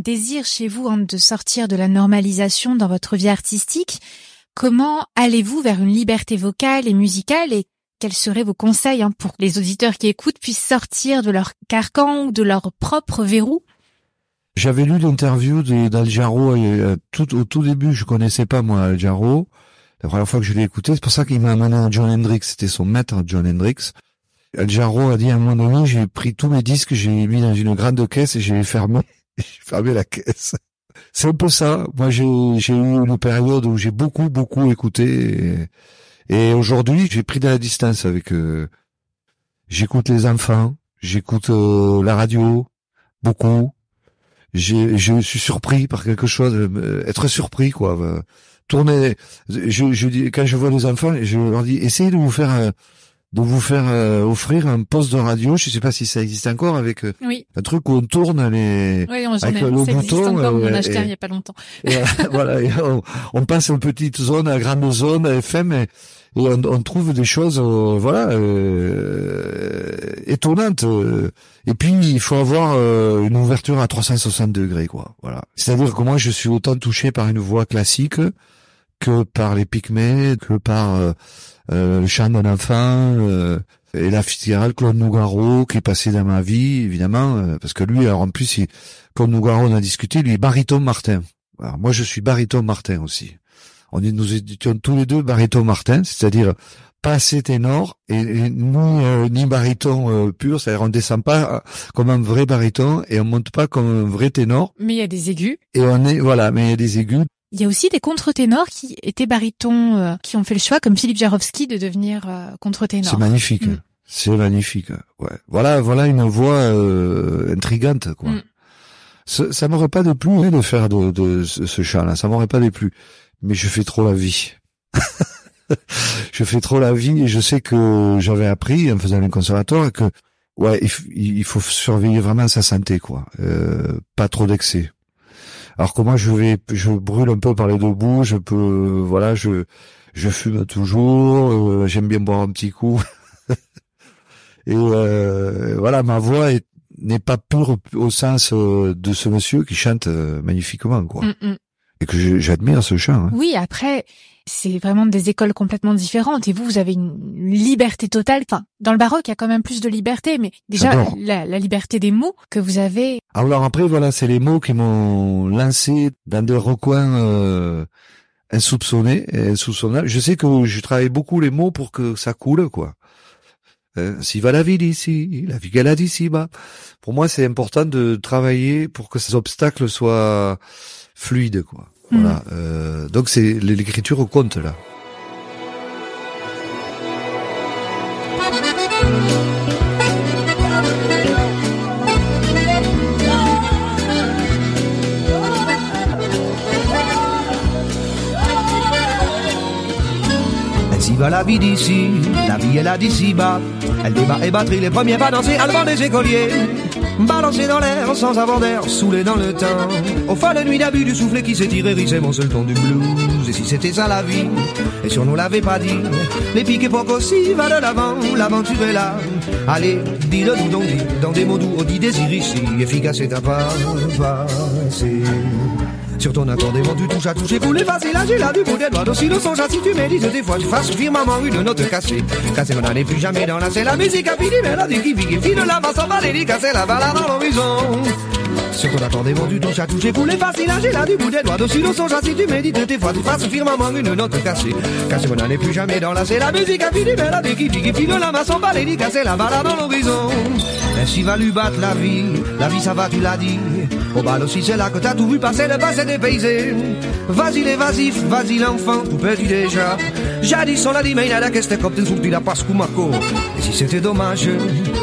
désir chez vous hein, de sortir de la normalisation dans votre vie artistique. Comment allez-vous vers une liberté vocale et musicale et quels seraient vos conseils hein, pour que les auditeurs qui écoutent puissent sortir de leur carcan ou de leur propre verrou? J'avais lu l'interview d'Al Jarreau euh, au tout début, je connaissais pas moi Al Jarreau. La première fois que je l'ai écouté, c'est pour ça qu'il m'a amené à John Hendricks, c'était son maître John Hendricks. Al Jarreau a dit à un moment donné, j'ai pris tous mes disques, j'ai mis dans une grande caisse et j'ai fermé, j'ai fermé la caisse. C'est un peu ça. Moi, j'ai eu une période où j'ai beaucoup, beaucoup écouté. Et, et aujourd'hui, j'ai pris de la distance avec... euh, j'écoute les enfants, j'écoute euh, la radio, beaucoup. Je suis surpris par quelque chose, euh, être surpris, quoi. euh, Tourner, je, je dis, quand je vois les enfants, je leur dis, essayez de vous faire, euh, de vous faire euh, offrir un poste de radio. Je sais pas si ça existe encore avec euh, Oui, un truc où on tourne les, oui, on Avec le ça bouton, encore, on en euh, a acheté un il y a pas longtemps. et, euh, voilà, et on, on passe en petite zone à grande zone à FM et, et on, on trouve des choses, euh, voilà, euh, étonnantes. Et puis il faut avoir euh, une ouverture à 360 degrés, quoi. Voilà. C'est-à-dire que moi je suis autant touché par une voix classique que par les Pygmées, que par euh, le chant d'un enfant. euh, et la Fitzgerald, Claude Nougaro, qui est passé dans ma vie, évidemment, euh, parce que lui, alors en plus, il, Claude Nougaro, on a discuté, lui est baryton Martin. Alors moi, je suis baryton Martin aussi. On est, nous étions tous les deux baryton Martin, c'est-à-dire pas assez ténor et, et ni, euh, ni baryton euh, pur, c'est-à-dire on descend pas euh, comme un vrai baryton et on monte pas comme un vrai ténor Mais il y a des aigus. et on est voilà, mais il y a des aigus. Il y a aussi des contre-ténors qui étaient barytons, euh, qui ont fait le choix, comme Philippe Jarowski, de devenir euh, contre-ténor. C'est magnifique, Mm. c'est magnifique. Ouais, voilà, voilà une voix euh, intrigante quoi. Mm. Ça, ça m'aurait pas déplu de faire de, de ce, ce chant-là, ça m'aurait pas déplu. Mais je fais trop la vie. je fais trop la vie et je sais que j'avais appris en faisant le conservatoire que ouais, il, il faut surveiller vraiment sa santé quoi, euh, pas trop d'excès. Alors que moi je vais, je brûle un peu par les deux bouts, je peux, voilà, je je fume toujours, euh, j'aime bien boire un petit coup. et euh, voilà, ma voix est- n'est pas pure au sens euh, de ce monsieur qui chante euh, magnifiquement quoi, Mm, mm. et que j'admire ce chant. hein. Oui, après, c'est vraiment des écoles complètement différentes. Et vous, vous avez une liberté totale. Enfin, dans le baroque, il y a quand même plus de liberté, mais déjà, la, la liberté des mots que vous avez. Alors après, voilà, c'est les mots qui m'ont lancé dans des recoins euh, insoupçonnés et insoupçonnables. Je sais que je travaille beaucoup les mots pour que ça coule, quoi. Euh, si va la vie d'ici, la vie a d'ici bas. Pour moi, c'est important de travailler pour que ces obstacles soient fluides, quoi. Voilà. Euh, donc c'est l'écriture compte là. La vie d'ici, la vie est là d'ici bas. Elle débat et batterie les premiers pas danser à des écoliers. Balancer dans l'air sans avoir d'air, saoulé dans le temps. Au fond de nuit d'abus du soufflet qui s'est tiré, c'est mon seul ton du blues. Et si c'était ça la vie, et si on nous l'avait pas dit, les piques époques aussi va de l'avant, l'aventure est là. Allez, dis-le nous donc, dans des mots doux, on dit désir ici, efficace et à pas passer. Sur ton accordéon, tu touches à toucher, coulé facile, là, j'ai là du bout des doigts. Aussi le songe si tu médites des fois, tu fasses firmament une note cassée. Cassée, on n'en est plus jamais dans la c'est la musique à fini, mélodie qui vit, qui file la main sans balérie, casser la balade dans l'horizon. Sur ton accordéon, tu touches à toucher, coulé facile, là, j'ai là du bout des doigts. Aussi le songe si tu médites des fois, tu fasses firmament une note cassée. Cassée, on n'en est plus jamais dans la c'est la musique à fini, mélodie qui vit, qui file la main sans balérie, casser la balade dans l'horizon. Ainsi va lui battre la vie, la vie ça va, tu l'as dit. Au bal aussi, c'est là que t'as tout vu passer, le passé dépaysé. Vas-y les vasifs, vas-y l'enfant, tout perdu déjà? Jadis on l'a dit, mais il a la question comme tu tu la passes Marco. Et si c'était dommage,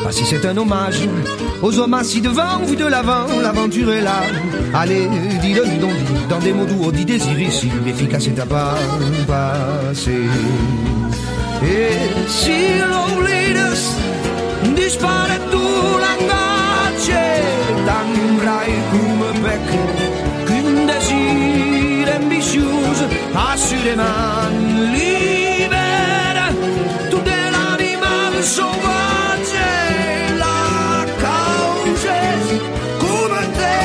pas si c'est un hommage. Aux hommes assis devant, vu de l'avant, l'aventure est là. Allez, dis-le nous donc, dans des mots doux, dit désir ici, efficace et à pas passer. E si l'oblides dispare tu l'angatge t'angrai assurément libera tot de l'animal sauvage la causa és come te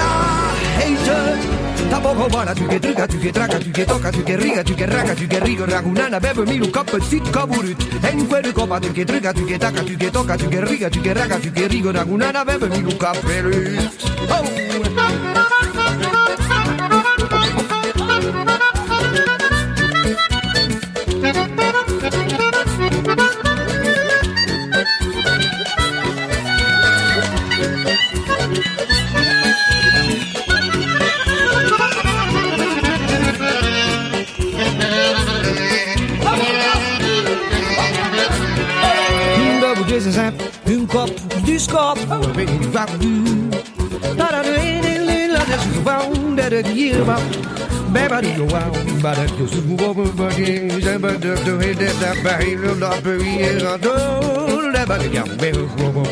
la hate poco buona, tu che truca, tu che traca, tu che tocca, tu che riga, tu che raga, tu che rigo, ragunana, bebe milu kop petit kaburut. En quelle copa, tu che truca, tu che tacca, tu tu riga, tu tu ragunana. Oh! da you ba ba do wa ba da do su wo wo ba ge ja ba da do he da da ba he lo da ba ri e ra do da ba ge ya be wo wo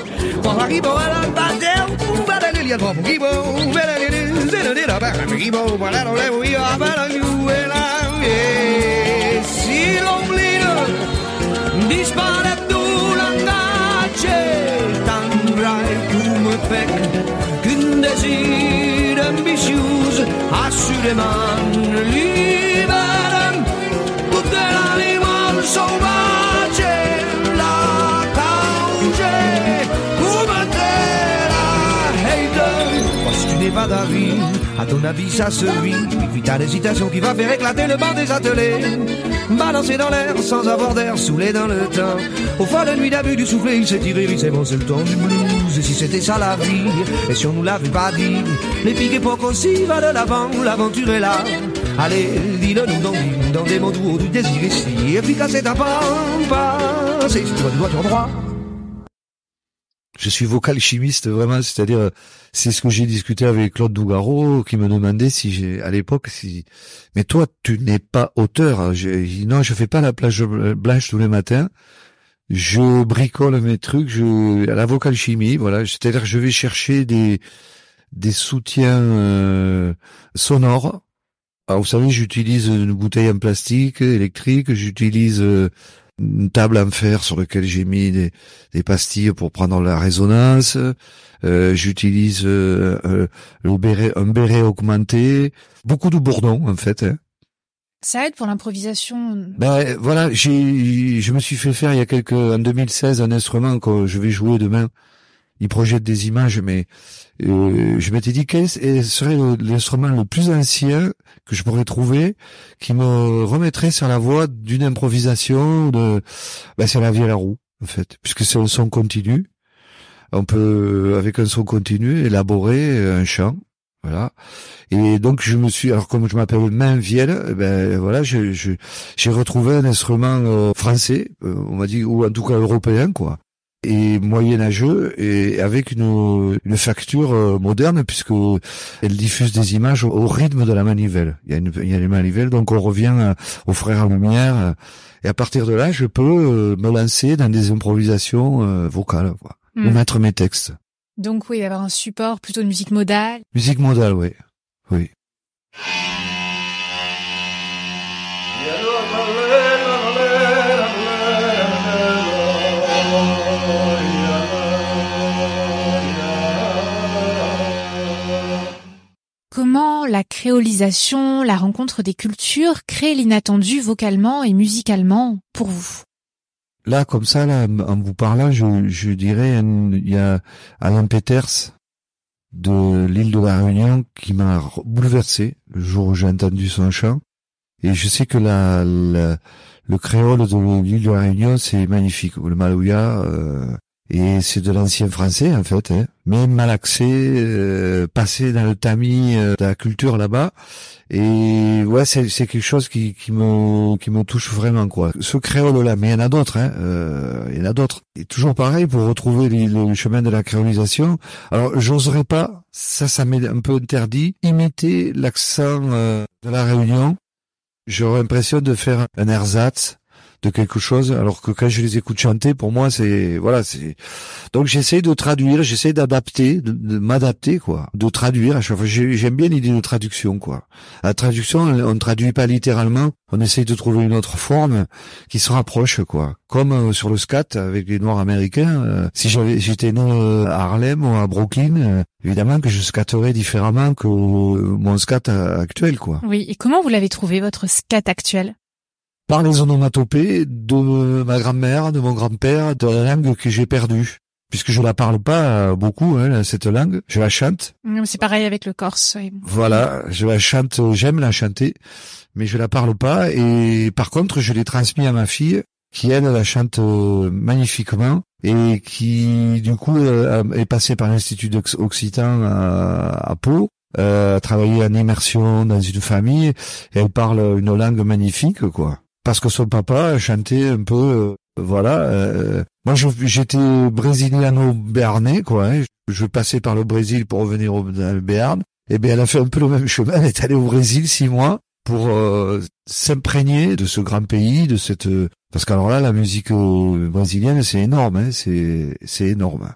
wa la ri bo la ba de u ba da le ya bo gi bo be la le ze le da ba gi bo ba la lo le wi ya ba la you e la e si lo blino dispara tu la nace tan rai tu me pec când de zi che un desir ambitious assurément libere tutte l'anima sauvage la causa come te la hater si tu n'es pas d'avis, à ton avis ça se vit. Puis t'as l'hésitation qui va faire éclater le banc des ateliers. Balancé dans l'air sans avoir d'air, saoulé dans le temps. Au fond de nuit d'abus du soufflet, il s'est tiré, il c'est bon, c'est le temps du blues. Et si c'était ça la vie, et si on nous l'avait pas dit, pour qu'on s'y va de l'avant, l'aventure est là. Allez, dis-le nous dans, dans des mots doux du désir ici. Efficace et ta pampa, c'est toi du droit. Je suis vocal chimiste vraiment, c'est-à-dire euh, c'est ce que j'ai discuté avec Claude Dougaro qui me demandait si j'ai à l'époque si mais toi tu n'es pas auteur. Dit non, je fais pas la plage blanche tous les matins. Je bricole mes trucs, je à la vocal chimie, voilà, c'est-à-dire je vais chercher des des soutiens euh, sonores. Alors vous savez, j'utilise une bouteille en plastique électrique, j'utilise euh, une table en fer sur laquelle j'ai mis des, des pastilles pour prendre la résonance. Euh, J'utilise euh, euh, le béret, un béret augmenté, beaucoup de bourdons en fait. Hein. Ça aide pour l'improvisation. Ben voilà, j'ai, je me suis fait faire il y a quelques, en 2016 un instrument que je vais jouer demain. Il projette des images, mais euh, je m'étais dit quel serait l'instrument le plus ancien que je pourrais trouver qui me remettrait sur la voie d'une improvisation de ben, c'est la vie à la roue en fait. Puisque c'est un son continu. On peut avec un son continu élaborer un chant. Voilà. Et donc je me suis alors comme je m'appelle Mainviel eh ben voilà je je- j'ai retrouvé un instrument euh, français euh, on m'a dit ou en tout cas européen quoi et moyenâgeux et avec une, une facture euh, moderne puisque elle diffuse des images au, au rythme de la manivelle. Il y a, une, il y a les manivelles, donc on revient euh, aux frères à lumière euh, et à partir de là, je peux euh, me lancer dans des improvisations vocales, quoi, Hmm. ou mettre mes textes. Donc oui, d'avoir un support plutôt de musique modale. Musique modale, oui, oui. Comment la créolisation, la rencontre des cultures crée l'inattendu vocalement et musicalement pour vous? Là, comme ça, là, en vous parlant, je, je dirais, il y a Alain Peters de l'île de la Réunion qui m'a bouleversé le jour où j'ai entendu son chant. Et je sais que la- le créole de l'île de la Réunion, c'est magnifique. Le malouya, euh, et c'est de l'ancien français, en fait, hein, mais malaxé, euh, passé dans le tamis euh, de la culture là-bas. Et ouais, c'est c'est quelque chose qui, qui me qui me touche vraiment quoi. Ce créole là, mais il y en a d'autres, hein. euh, il y en a d'autres. Et toujours pareil pour retrouver les- le chemin de la créolisation. Alors j'oserais pas, ça ça m'est un peu interdit, imiter l'accent euh, de la Réunion. J'aurais l'impression de faire un ersatz, de quelque chose, alors que quand je les écoute chanter, pour moi, c'est voilà, c'est donc j'essaie de traduire, j'essaie d'adapter, de, m'adapter quoi, de traduire à chaque fois. J'ai- J'aime bien l'idée de traduction quoi. La traduction, on ne traduit pas littéralement, on essaye de trouver une autre forme qui se rapproche quoi. Comme euh, sur le scat avec les Noirs américains, euh, si j'avais j'étais né euh, à Harlem ou à Brooklyn, évidemment que je scatterais différemment que mon scat actuel quoi. Oui, et comment vous l'avez trouvé, votre scat actuel? Par les onomatopées de ma grand-mère, de mon grand-père, de la langue que j'ai perdue. Puisque je la parle pas euh, beaucoup, hein, cette langue, je la chante. C'est pareil avec le corse. oui. Voilà, je la chante, j'aime la chanter, mais je la parle pas. Et par contre, je l'ai transmis à ma fille, qui elle la chante euh, magnifiquement et qui du coup euh, est passée par l'Institut Occitan à, Pau. Euh, a travaillé en immersion dans une famille et elle parle une langue magnifique quoi parce que son papa chantait un peu euh, voilà euh, moi j'étais brésiliano-béarnais quoi hein. je passais par le Brésil pour revenir au, Béarn. Et bien elle a fait un peu le même chemin. Elle est allée au Brésil six mois pour euh, s'imprégner de ce grand pays de cette parce qu'alors là la musique euh, brésilienne c'est énorme hein, c'est c'est énorme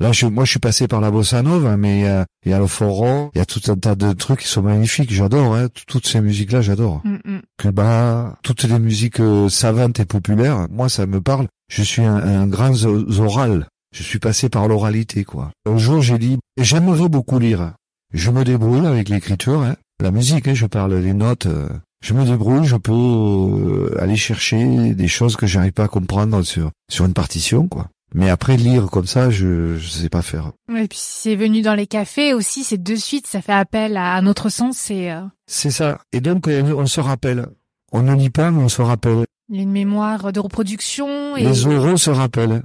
Là, je, moi, je suis passé par la bossa nova, mais il y a, il y a le forró, il y a tout un tas de trucs qui sont magnifiques. J'adore, hein. Toutes ces musiques-là, j'adore. Mm, mm. Cuba, toutes les musiques euh, savantes et populaires, moi ça me parle. Je suis un, un grand oral. Je suis passé par l'oralité, quoi. Un jour j'ai dit, j'aimerais beaucoup lire. Je me débrouille avec l'écriture, hein. la musique, hein, je parle les notes. euh, je me débrouille, je peux euh, aller chercher des choses que j'arrive pas à comprendre sur sur une partition, quoi. Mais après lire comme ça, je je sais pas faire. Et puis c'est venu dans les cafés aussi, c'est de suite, ça fait appel à un autre sens. C'est euh, C'est ça. Et donc euh, on se rappelle. On ne lit pas, mais on se rappelle. il y a une mémoire de reproduction. Et Les oraux se rappellent.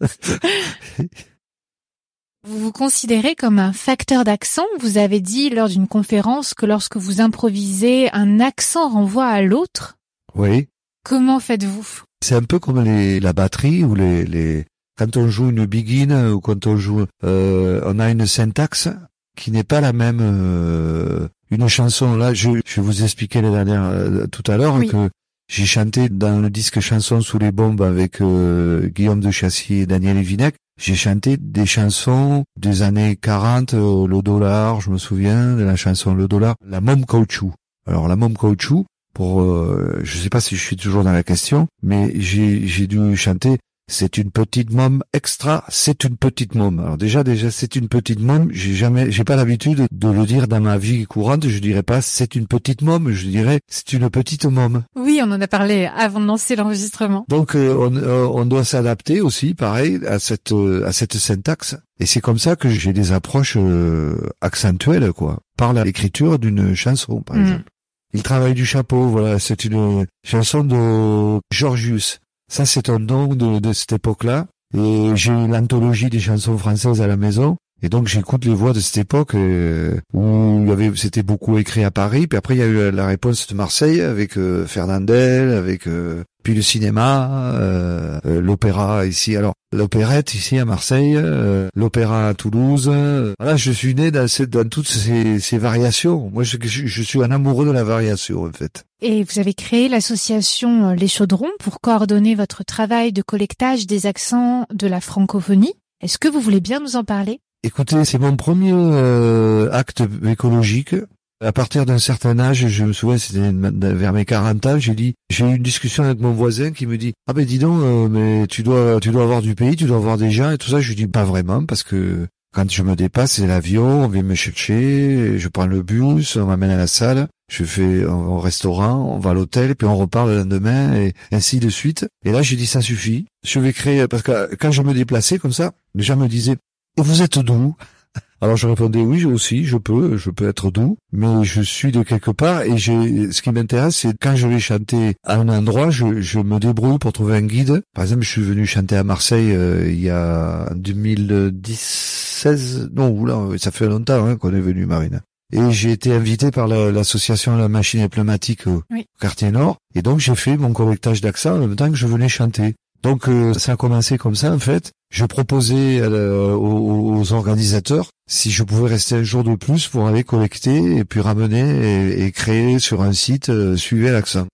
vous vous considérez comme un facteur d'accent? Vous avez dit lors d'une conférence que lorsque vous improvisez, un accent renvoie à l'autre? Oui. Comment faites-vous? C'est un peu comme les, la batterie ou les, les, quand on joue une begin ou quand on joue, euh, on a une syntaxe qui n'est pas la même. euh, une chanson là, je, je vous expliquer la dernière euh, tout à l'heure Oui. que j'ai chanté dans le disque chanson sous les bombes avec euh, Guillaume de Chassis et Daniel Evinec. J'ai chanté des chansons des années 40, euh, le dollar, je me souviens de la chanson le dollar, la mom caoutchouc. Alors la mom caoutchouc, pour, euh, je sais pas si je suis toujours dans la question, mais j'ai j'ai dû chanter. C'est une petite môme extra, c'est une petite môme. Alors déjà, déjà, c'est une petite môme. J'ai jamais, j'ai pas l'habitude de le dire dans ma vie courante. Je dirais pas c'est une petite môme. Je dirais c'est une petite môme. Oui, on en a parlé avant de lancer l'enregistrement. Donc euh, on, euh, on doit s'adapter aussi, pareil, à cette euh, à cette syntaxe. Et c'est comme ça que j'ai des approches euh, accentuelles, quoi, par l'écriture d'une chanson, par Mm. exemple. Il travaille du chapeau, voilà, c'est une chanson de Georgius. Ça, c'est un nom de, de cette époque-là. Et j'ai l'anthologie des chansons françaises à la maison. Et donc j'écoute les voix de cette époque euh, où il y avait, c'était beaucoup écrit à Paris. Puis après il y a eu la réponse de Marseille avec euh, Fernandel, avec euh, puis le cinéma, euh, euh, l'opéra ici. Alors l'opérette ici à Marseille, euh, l'opéra à Toulouse. euh, Voilà, je suis né dans, ces- dans toutes ces, ces variations. Moi, je, je- je suis un amoureux de la variation en fait. Et vous avez créé l'association euh, Les Chaudrons pour coordonner votre travail de collectage des accents de la francophonie. Est-ce que vous voulez bien nous en parler? Écoutez, c'est mon premier euh, acte écologique. À partir d'un certain âge, je me souviens, c'était vers mes 40 ans, j'ai dit, j'ai eu une discussion avec mon voisin qui me dit, ah ben dis donc, euh, mais tu dois, tu dois avoir du pays, tu dois avoir des gens et tout ça. Je lui dis pas vraiment parce que quand je me dépasse, c'est l'avion, on vient me chercher, je prends le bus, on m'amène à la salle, je fais au restaurant, on va à l'hôtel, puis on repart le lendemain et ainsi de suite. Et là, j'ai dit ça suffit. Je vais créer parce que quand je me déplaçais comme ça, les gens me disaient vous êtes d'où? Alors je répondais oui, je aussi, je peux, je peux être doux, mais je suis de quelque part et j'ai ce qui m'intéresse c'est quand je vais chanter à un endroit, je, je me débrouille pour trouver un guide. Par exemple, je suis venu chanter à Marseille euh, il y a 2016, non, oula, ça fait longtemps hein, qu'on est venu Marine. Et j'ai été invité par la- l'association La Machine Pneumatique au Oui. quartier Nord. Et donc j'ai fait mon correctage d'accent en même temps que je venais chanter. Donc euh, ça a commencé comme ça en fait. Je proposais euh, aux, aux organisateurs si je pouvais rester un jour de plus pour aller collecter et puis ramener et, et créer sur un site euh, suivez l'accent.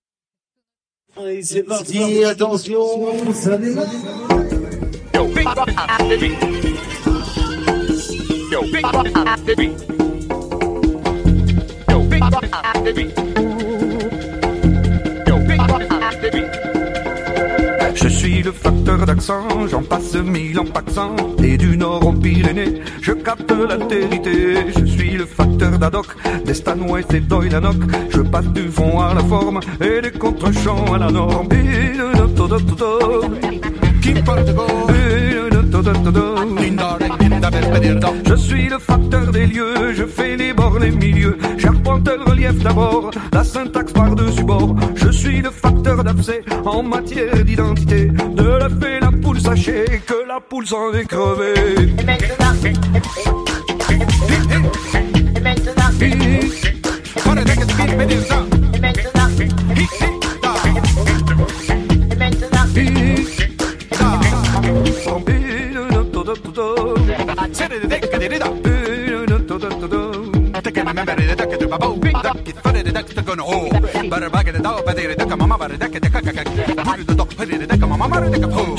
Oui, Allez, c'est parti, attention, ça démarre. Yo, Suis le facteur d'accent, j'en passe mille en paxant, et du nord aux Pyrénées, je capte l'altérité. Je suis le facteur d'Adoc, des Stanway et d'Oilanok, je passe du fond à la forme, et des contre-champs à la norme. De je suis le facteur des lieux, je fais les bords, les milieux, j'arpente le relief d'abord, la syntaxe par-dessus bord. Suis le facteur d'abcès en matière d'identité, de la fait la poule, sachez que la poule s'en est crevée.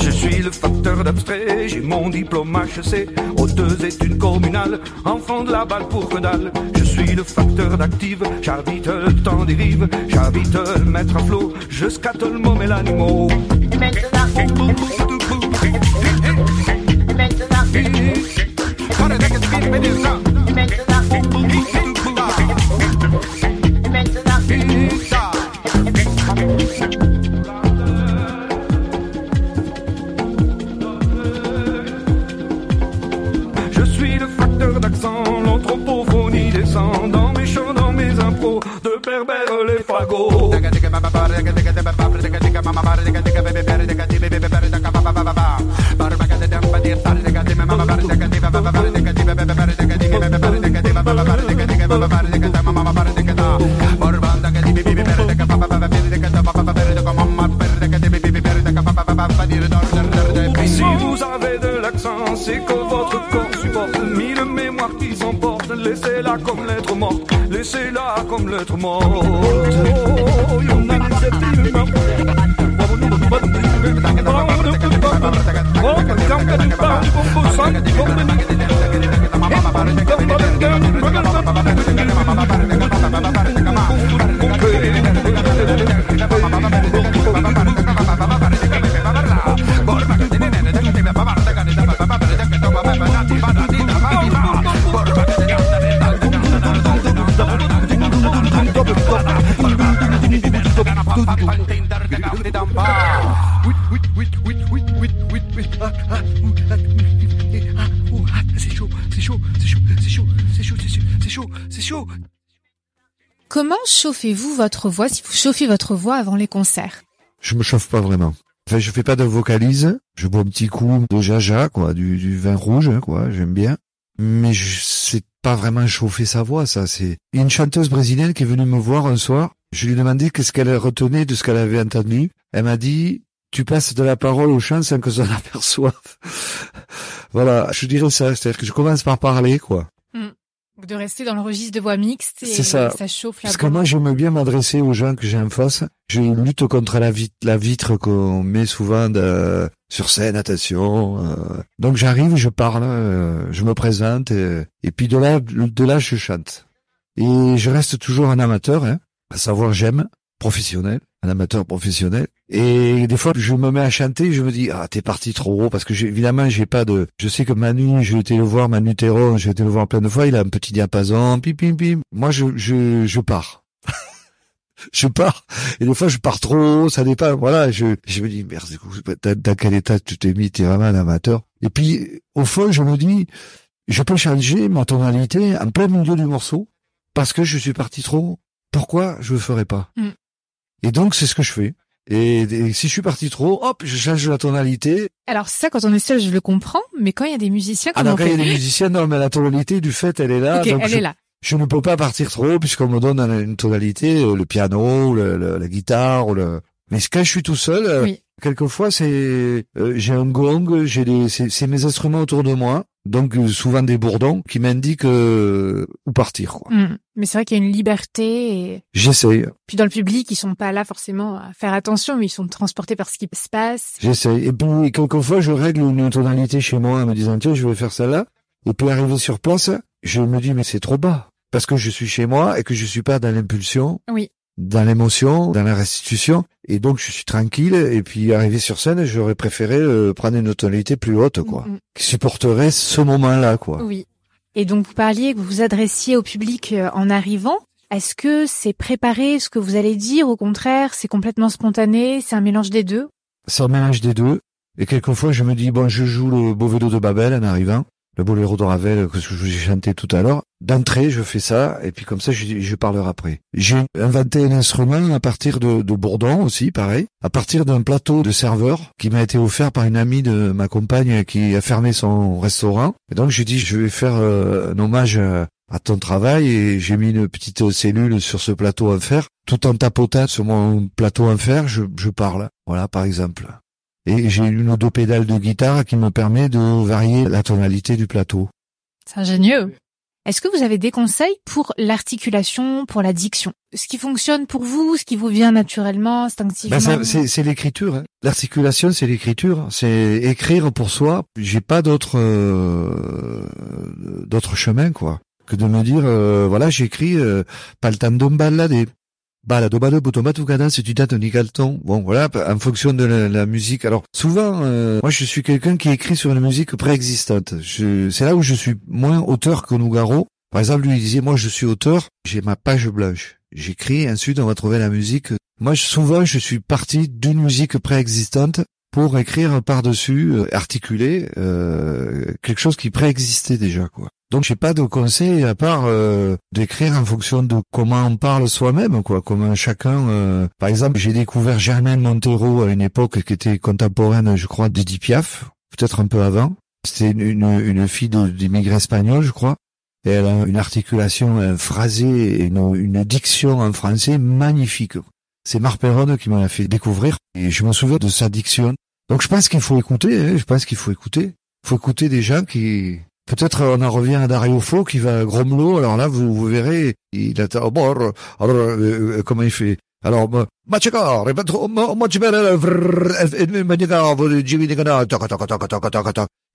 Je suis le facteur d'abstrait, j'ai mon diplôme HEC, aux deux études communales, enfant de la balle pour que dalle. Je suis le facteur d'active, j'arbitre le temps des rives, j'arbitre le maître à flot, je scatte le môme et l'animal. et maintenant, Si vous avez de l'accent, c'est que votre corps supporte mille mémoires qui s'emportent. Laissez-la comme lettre morte, laissez-la comme lettre morte. Wit, wit, wit, wit, wit, wit, wit, wit, wit, wit, wit, wit, wit, wit, wit, wit, wit, chaud, c'est chaud. Comment chauffez-vous votre voix si vous chauffez votre voix avant les concerts? Je me chauffe pas vraiment. Enfin, je fais pas de vocalise. Je bois un petit coup de jaja, quoi, du, du vin rouge, hein, quoi. J'aime bien. Mais je c'est pas vraiment chauffer sa voix, ça. C'est Il y a une chanteuse brésilienne qui est venue me voir un soir. Je lui ai demandé qu'est-ce qu'elle retenait de ce qu'elle avait entendu. Elle m'a dit, tu passes de la parole au chant sans que ça l'aperçoive. voilà. Je dirais ça. C'est-à-dire que je commence par parler, quoi. De rester dans le registre de voix mixte et C'est ça. ça chauffe la Parce que moi, j'aime bien m'adresser aux gens que j'ai en face. Je lutte contre la vitre, la vitre qu'on met souvent de- sur scène, attention. euh. Donc j'arrive, je parle, euh, je me présente, et, et puis de là, de là, je chante. Et je reste toujours un amateur, hein, à savoir j'aime, professionnel, un amateur professionnel. Et des fois, je me mets à chanter, je me dis ah t'es parti trop haut parce que évidemment j'ai pas de. Je sais que Manu, j'ai été le voir, Manu Théron, j'ai été le voir plein de fois, il a un petit diapason, pim pim pim. Moi je je je pars. je pars et des fois je pars trop haut, ça dépend. Voilà, je je me dis merde, dans, dans quel état tu t'es mis, t'es vraiment un amateur. Et puis au fond je me dis je peux changer ma tonalité en plein milieu du morceau parce que je suis parti trop haut. Pourquoi je le ferais pas? Mm. Et donc c'est ce que je fais. Et, et si je suis parti trop, hop, je change la tonalité. Alors ça, quand on est seul, je le comprends, mais quand il y a des musiciens, Ah comment non, on quand il y a des musiciens, non, mais la tonalité du fait, elle est là. Ok, donc elle je, est là. je ne peux pas partir trop puisqu'on me donne une tonalité, euh, le piano, le, le- la guitare, ou le, Mais quand je suis tout seul, euh, Oui. quelquefois c'est euh, j'ai un gong, j'ai des c'est mes instruments autour de moi, donc euh, souvent des bourdons qui m'indiquent euh, où partir. quoi. Mm. Mais c'est vrai qu'il y a une liberté et J'essaye, puis dans le public, ils sont pas là forcément à faire attention, mais ils sont transportés par ce qui se passe. j'essaye. Et puis quelquefois je règle une tonalité chez moi en me disant tiens je vais faire ça là. Et puis arrivé sur place, je me dis mais c'est trop bas parce que je suis chez moi et que je suis pas dans l'impulsion. Oui. Dans l'émotion, dans la restitution, et donc je suis tranquille. Et puis arrivé sur scène, j'aurais préféré euh, prendre une tonalité plus haute, quoi, Mm, qui supporterait ce moment-là, quoi. mm. Oui. Et donc vous parliez que vous vous adressiez au public euh, en arrivant. Est-ce que c'est préparé ce que vous allez dire? Au contraire, c'est complètement spontané? C'est un mélange des deux? C'est un mélange des deux. Et quelquefois, je me dis bon, je joue le beau vélo de Babel en arrivant, le boléro de Ravel que je vous ai chanté tout à l'heure. D'entrée, je fais ça, et puis comme ça, je, je parlerai après. J'ai inventé un instrument à partir de, de Bourdon aussi, pareil, à partir d'un plateau de serveur qui m'a été offert par une amie de ma compagne qui a fermé son restaurant. Et donc, j'ai dit, je vais faire euh, un hommage à, ton travail, et j'ai mis une petite cellule sur ce plateau en fer. Tout en tapotant sur mon plateau en fer, je, je parle. Voilà, par exemple. Et j'ai une ou deux pédales de guitare qui me permet de varier la tonalité du plateau. C'est ingénieux. Est-ce que vous avez des conseils pour l'articulation, pour la diction? Ce qui fonctionne pour vous, ce qui vous vient naturellement, instinctivement Ben, ça, c'est, c'est l'écriture. hein. L'articulation, c'est l'écriture. C'est écrire pour soi. J'ai pas d'autre euh, d'autre chemin, quoi, que de me dire, euh, voilà, j'écris euh, pas le temps de me balader. Balado, balado, botomatu, kada, c'est du date, ni calton. Bon, voilà, en fonction de la, la musique. Alors, souvent, euh, moi, je suis quelqu'un qui écrit sur une musique préexistante. C'est là où je suis moins auteur que Nougaro. Par exemple, lui, il disait, moi, je suis auteur, j'ai ma page blanche. J'écris, ensuite, on va trouver la musique. Moi, souvent, je suis parti d'une musique préexistante pour écrire par-dessus, euh, articuler euh, quelque chose qui préexistait déjà, quoi. Donc, j'ai pas de conseil à part euh, d'écrire en fonction de comment on parle soi-même, quoi. Comment chacun. euh, Par exemple, j'ai découvert Germaine Montero à une époque qui était contemporaine, je crois, d'Edith Piaf, peut-être un peu avant. C'était une, une, fille d'immigrés espagnols, je crois. Et elle a une articulation, un phrasé, et une, une diction en français magnifique. C'est Marc Perron qui m'a fait découvrir et je me souviens de sa diction. Donc je pense qu'il faut écouter, hein, je pense qu'il faut écouter. Il faut écouter des gens qui... Peut-être on en revient à Dario Fo qui va à alors là vous, vous verrez, il attend, oh, bon, alors, euh, euh, comment il fait? Alors.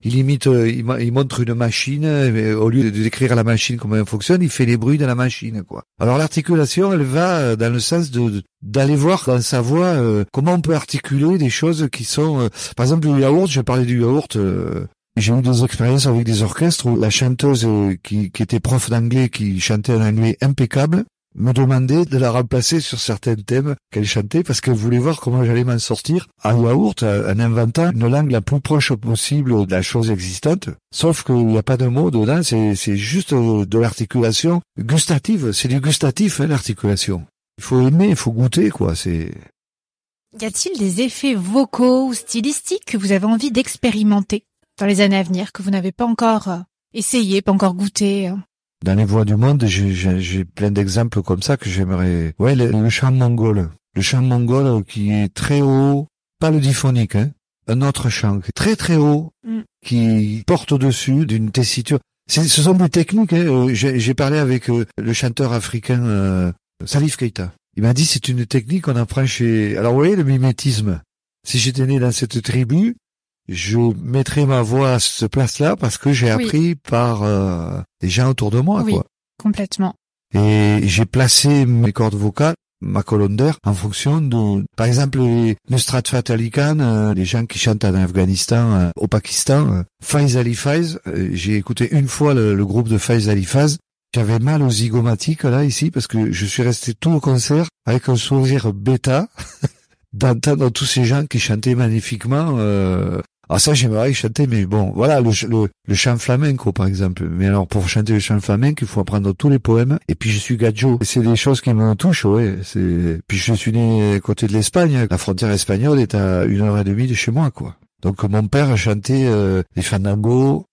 Il imite, euh, il, montre une machine, mais au lieu de décrire la machine comment elle fonctionne, il fait les bruits de la machine, quoi. Alors l'articulation, elle va dans le sens de d'aller voir dans sa voix euh, comment on peut articuler des choses qui sont, euh, par exemple le yaourt. J'ai parlé du yaourt. euh, j'ai eu des expériences avec des orchestres où la chanteuse euh, qui, qui était prof d'anglais, qui chantait un anglais impeccable, me demandait de la remplacer sur certains thèmes qu'elle chantait parce qu'elle voulait voir comment j'allais m'en sortir en yaourt, euh, en inventant une langue la plus proche possible de la chose existante. Sauf qu'il n'y a pas de mots dedans, c'est, c'est juste euh, de l'articulation gustative. C'est du gustatif, hein, l'articulation. Il faut aimer, il faut goûter, quoi. C'est Y a-t-il des effets vocaux ou stylistiques que vous avez envie d'expérimenter? Dans les années à venir, que vous n'avez pas encore euh, essayé, pas encore goûté euh dans les voix du monde, j'ai, plein d'exemples comme ça que j'aimerais. Ouais, le, le chant mongol, le chant mongol qui est très haut, pas le diphonique, hein, un autre chant qui est très très haut, Mm. qui porte au-dessus d'une tessiture. Ce sont des techniques. Hein. euh, J'ai, parlé avec le chanteur africain euh, Salif Keita. Il m'a dit c'est une technique qu'on apprend chez. Alors vous voyez le mimétisme. Si j'étais né dans cette tribu, je mettrais ma voix à cette place-là parce que j'ai Oui. appris par euh, des gens autour de moi, Oui. quoi. Complètement. Et j'ai placé mes cordes vocales, ma colonne d'air, en fonction de, par exemple, les Ali Khan, euh, les gens qui chantent en Afghanistan, euh, au Pakistan, euh, Faiz Ali Faiz, euh, j'ai écouté une fois le, le groupe de Faiz Ali Faiz. J'avais mal aux zygomatiques là ici parce que je suis resté tout le concert avec un sourire bêta d'entendre tous ces gens qui chantaient magnifiquement. Euh... Ah ça j'aimerais chanter mais bon voilà le, le, le chant flamenco par exemple. Mais alors pour chanter le chant flamenco il faut apprendre tous les poèmes. Et puis je suis gadjo c'est des choses qui me touchent ouais. C'est puis je suis né côté de l'Espagne. La frontière espagnole est à une heure et demie de chez moi quoi. Donc mon père chantait euh, les fandangos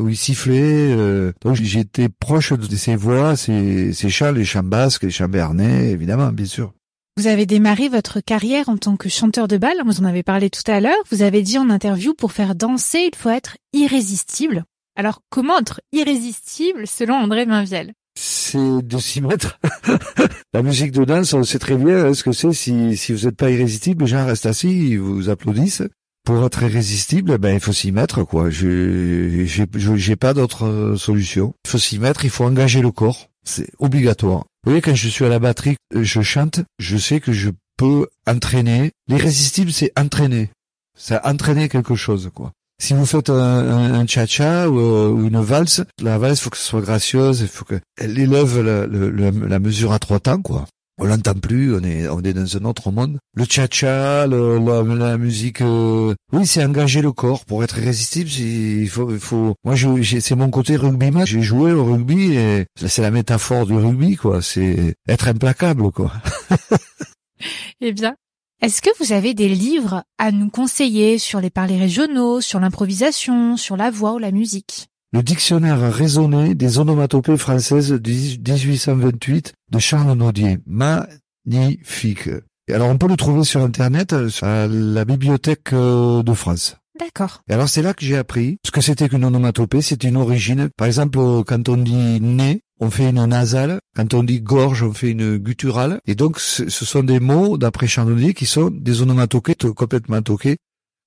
où il sifflait. euh, donc j'étais proche de ces voix, ces, ces chants, les chants basques, les chants béarnais, évidemment, bien sûr. Vous avez démarré votre carrière en tant que chanteur de bal, vous en avez parlé tout à l'heure. Vous avez dit en interview, pour faire danser, il faut être irrésistible. Alors, comment être irrésistible selon André Mainviel? C'est de s'y mettre. La musique de danse, on sait très bien hein, ce que c'est. Si, vous n'êtes pas irrésistible, les gens restent assis, ils vous applaudissent. Pour être irrésistible, ben il faut s'y mettre, quoi. Je j'ai pas d'autre solution. Il faut s'y mettre, il faut engager le corps. C'est obligatoire. Vous voyez, quand je suis à la batterie, euh, je chante, je sais que je peux entraîner. L'irrésistible, c'est entraîner. C'est entraîner quelque chose, quoi. Si vous faites un, cha-cha ou, euh, ou une valse, la valse, faut que ce soit gracieuse, il faut qu'elle élève la mesure à trois temps, quoi. On l'entend plus, on est, on est dans un autre monde. Le cha-cha, la, la musique, euh, oui, c'est engager le corps pour être irrésistible. c'est- Il faut, il faut. Moi, c'est mon côté rugbyman. J'ai joué au rugby et c'est la métaphore du rugby, quoi. C'est être implacable, quoi. Eh bien, est-ce que vous avez des livres à nous conseiller sur les parlers régionaux, sur l'improvisation, sur la voix ou la musique? Le dictionnaire raisonné des onomatopées françaises de 1828 de Charles Naudier. Magnifique. Et alors on peut le trouver sur internet euh, à la bibliothèque euh, de France. D'accord. Et alors c'est là que j'ai appris ce que c'était qu'une onomatopée, c'est une origine. Par exemple, euh, quand on dit nez, on fait une nasale. Quand on dit gorge, on fait une gutturale. Et donc ce sont des mots, d'après Chandonnier, qui sont des onomatopées complètement toquées,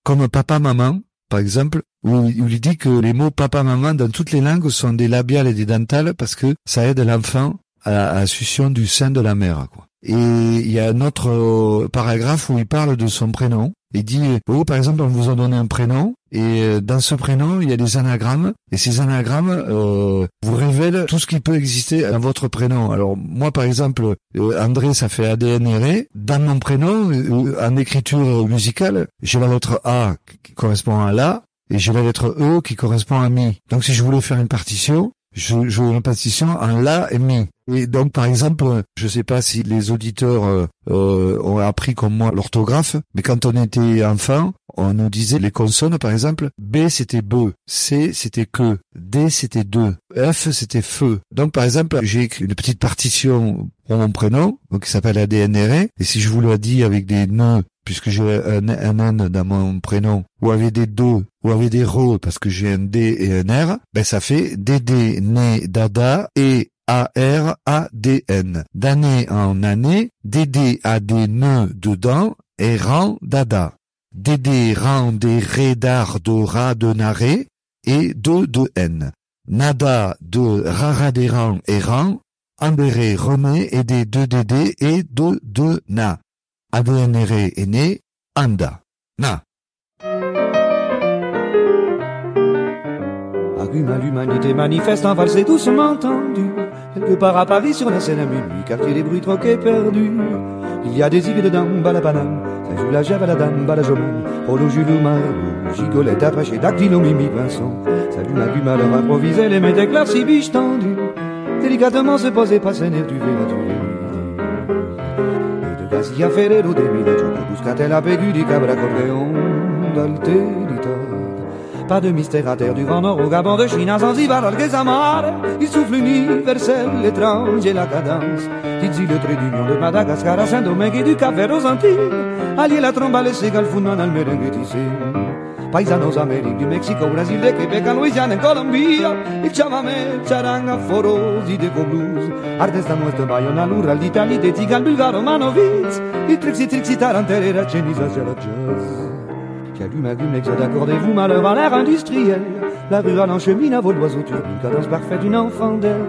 comme papa, maman, par exemple, où il dit que les mots papa, maman dans toutes les langues sont des labiales et des dentales parce que ça aide l'enfant à, la succion du sein de la mère. Quoi. Et il y a un autre euh, paragraphe où il parle de son prénom. Il dit, oh, par exemple, on vous a donné un prénom, et euh, dans ce prénom, il y a des anagrammes, et ces anagrammes euh, vous révèlent tout ce qui peut exister dans votre prénom. Alors, moi, par exemple, euh, André, ça fait ADNRE. Dans mon prénom, euh, en écriture musicale, j'ai la lettre A qui correspond à la, et j'ai la lettre E qui correspond à mi. Donc, si je voulais faire une partition, je joue une partition en la et mi. Et donc, par exemple, je sais pas si les auditeurs euh, euh, ont appris comme moi l'orthographe, mais quand on était enfant, on nous disait les consonnes, par exemple, B c'était be, C c'était que, D c'était de, F c'était feu. Donc, par exemple, j'ai écrit une petite partition pour mon prénom, donc qui s'appelle ADNRE, et si je vous le dis avec des nœuds, puisque j'ai un, N dans mon prénom, ou avec des deux, ou avec des RE, parce que j'ai un D et un R, ben ça fait DD, né, dada, et A-R-A-D-N. D'année en année, Dédé a des nœuds dedans et rend dada. Dédé rend des ré d'ar de naré et de de N. Nada de raradéran et rang, Ambéré remet et des deux dédé et de de na. Adénéré est né, anda. Na. Argument l'humanité manifeste en valse doucement tendu. Quelque part à Paris sur la scène à minuit, quartier des bruits troqués perdus. Il y a des îles dedans, balabanam, ça joue la jave à la dame, balajoman, Rolo Jules Marlot, Gigolette attaché, dactylo, Mimi Vincent. Salut ma gume à leur improviser, les métèques clairs si biches tendues. Délicatement se poser, passer nerf du E Gasia Ferrero de Mila Gioco, buscate la pégu di cabra cordeon, d'alterità. Pas de mystère à terre du Grand Nord au Gabon de Chine à Zanzibar, à Mare. Il souffle universel, étrange et la cadence. Tizi le trait d'union de Madagascar à Saint-Domingue et du Cap-Vert aux Antilles. Allier la trombe à l'Ességal, Funan al merengue tissé. Paisanos Amérique, du Mexique au Brésil, de Québec à Louisiane, en Colombie. Il chamamé, charanga, forosi, de blues. Ardes da nuestro Bayona, l'Ural d'Italie, de Tigal, Bulgaro, Manovic. Il trixi, trixi, tarantelle, la Chenisa, la jazz. Qui allume, allume, exode, accordez-vous, malheur à l'air industriel. La rurale en chemine à vol d'oiseaux turbine, cadence parfaite d'une enfant d'elle.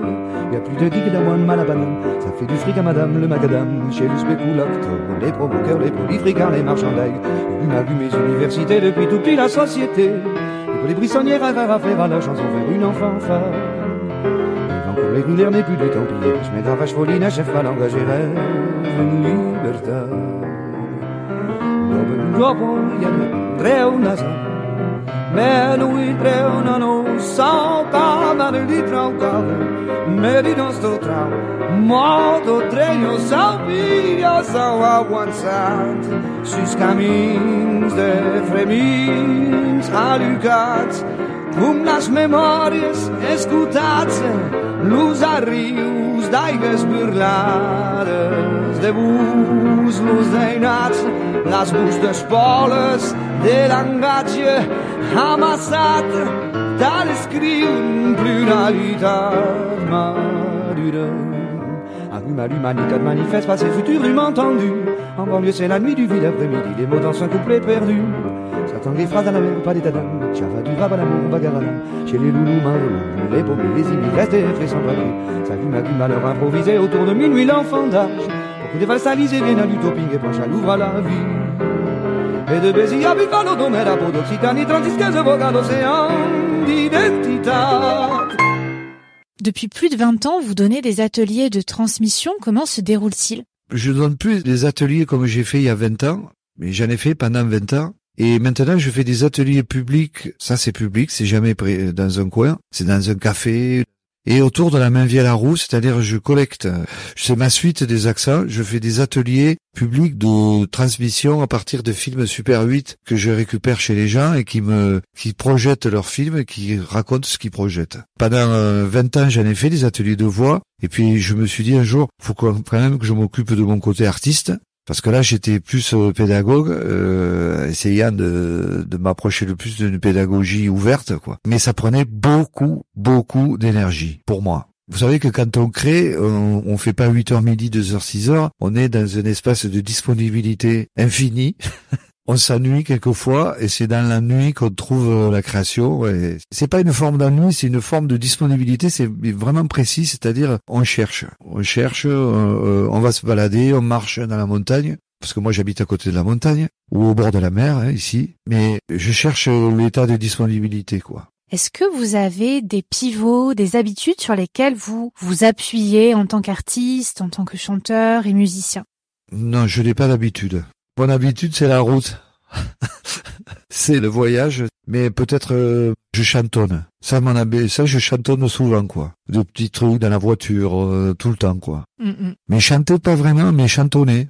Y a plus de digue d'amoine, mal à banane. Ça fait du fric à madame, le macadam, chez le spéculateur. Les promoteurs, les prolifricains, les marchandailles. Allume, allume, les universités, depuis tout petit la société. Pour les brissonnières, à à faire à la chanson, vers une enfant phare. Encore les rulaires n'est plus de temps. Je mets dans vache foline, à chef mal engagé, rêve, une libertad. Dopo Melodi prevna nosa opava nell'idra ottava Merino sto trau. Modo trenio salvia sau aguanțat Și camins de fremins alugați Cum les memòries escutats. L'ús a rius d'aigues burlades. De bus, luz d'einats, las bus d'espoles, de l'engatge amassat, tal escriu pluralitat madura. Allume à l'humanité manifeste passé futur du entendu. En banlieue, c'est la nuit du vide après-midi, des mots dans un couplet perdu. S'attend les phrases à la mer, pas d'état d'âme. Java du rabalamour, bagaradam. Chez les loulous, marlous, les paumés, les immigrés, restés frais sans papier. S'allume du malheur improvisé autour de minuit, l'enfant d'âge. De à l'utopie et penchent à l'ouvre à la vie. E de Domera, d'Occitanie, Voga. Depuis plus de 20 ans, vous donnez des ateliers de transmission. Comment se déroule-t-il? Je donne plus des ateliers comme j'ai fait il y a 20 ans, mais j'en ai fait pendant 20 ans. Et maintenant, je fais des ateliers publics. Ça, c'est public, c'est jamais dans un coin. C'est dans un café. Et autour de la main via la roue, c'est-à-dire je collecte, c'est ma suite des accents, je fais des ateliers publics de transmission à partir de films Super 8 que je récupère chez les gens et qui me, qui projettent leurs films et qui racontent ce qu'ils projettent. Pendant euh, 20 ans, j'en ai fait des ateliers de voix. Et puis je me suis dit un jour, faut quand même que je m'occupe de mon côté artiste parce que là, j'étais plus pédagogue, euh, essayant de, m'approcher le plus d'une pédagogie ouverte, quoi. Mais ça prenait beaucoup, beaucoup d'énergie pour moi. Vous savez que quand on crée, on, on fait pas 8h midi, 2h, 6h, on est dans un espace de disponibilité infinie. on s'ennuie quelquefois et c'est dans la nuit qu'on trouve euh, la création. Et c'est pas une forme d'ennui, c'est une forme de disponibilité. C'est vraiment précis, c'est-à-dire on cherche, on cherche, euh, euh, on va se balader, on marche dans la montagne. Parce que moi j'habite à côté de la montagne ou au bord de la mer hein, ici, mais je cherche l'état de disponibilité quoi. Est-ce que vous avez des pivots, des habitudes sur lesquelles vous vous appuyez en tant qu'artiste, en tant que chanteur et musicien? Non, je n'ai pas d'habitude. Mon habitude c'est la route. c'est le voyage, mais peut-être euh, je chantonne. Ça, mon hab- ça je chantonne souvent quoi. De petits trucs dans la voiture, euh, tout le temps quoi. Mm, mm. Mais chanter pas vraiment, mais chantonner.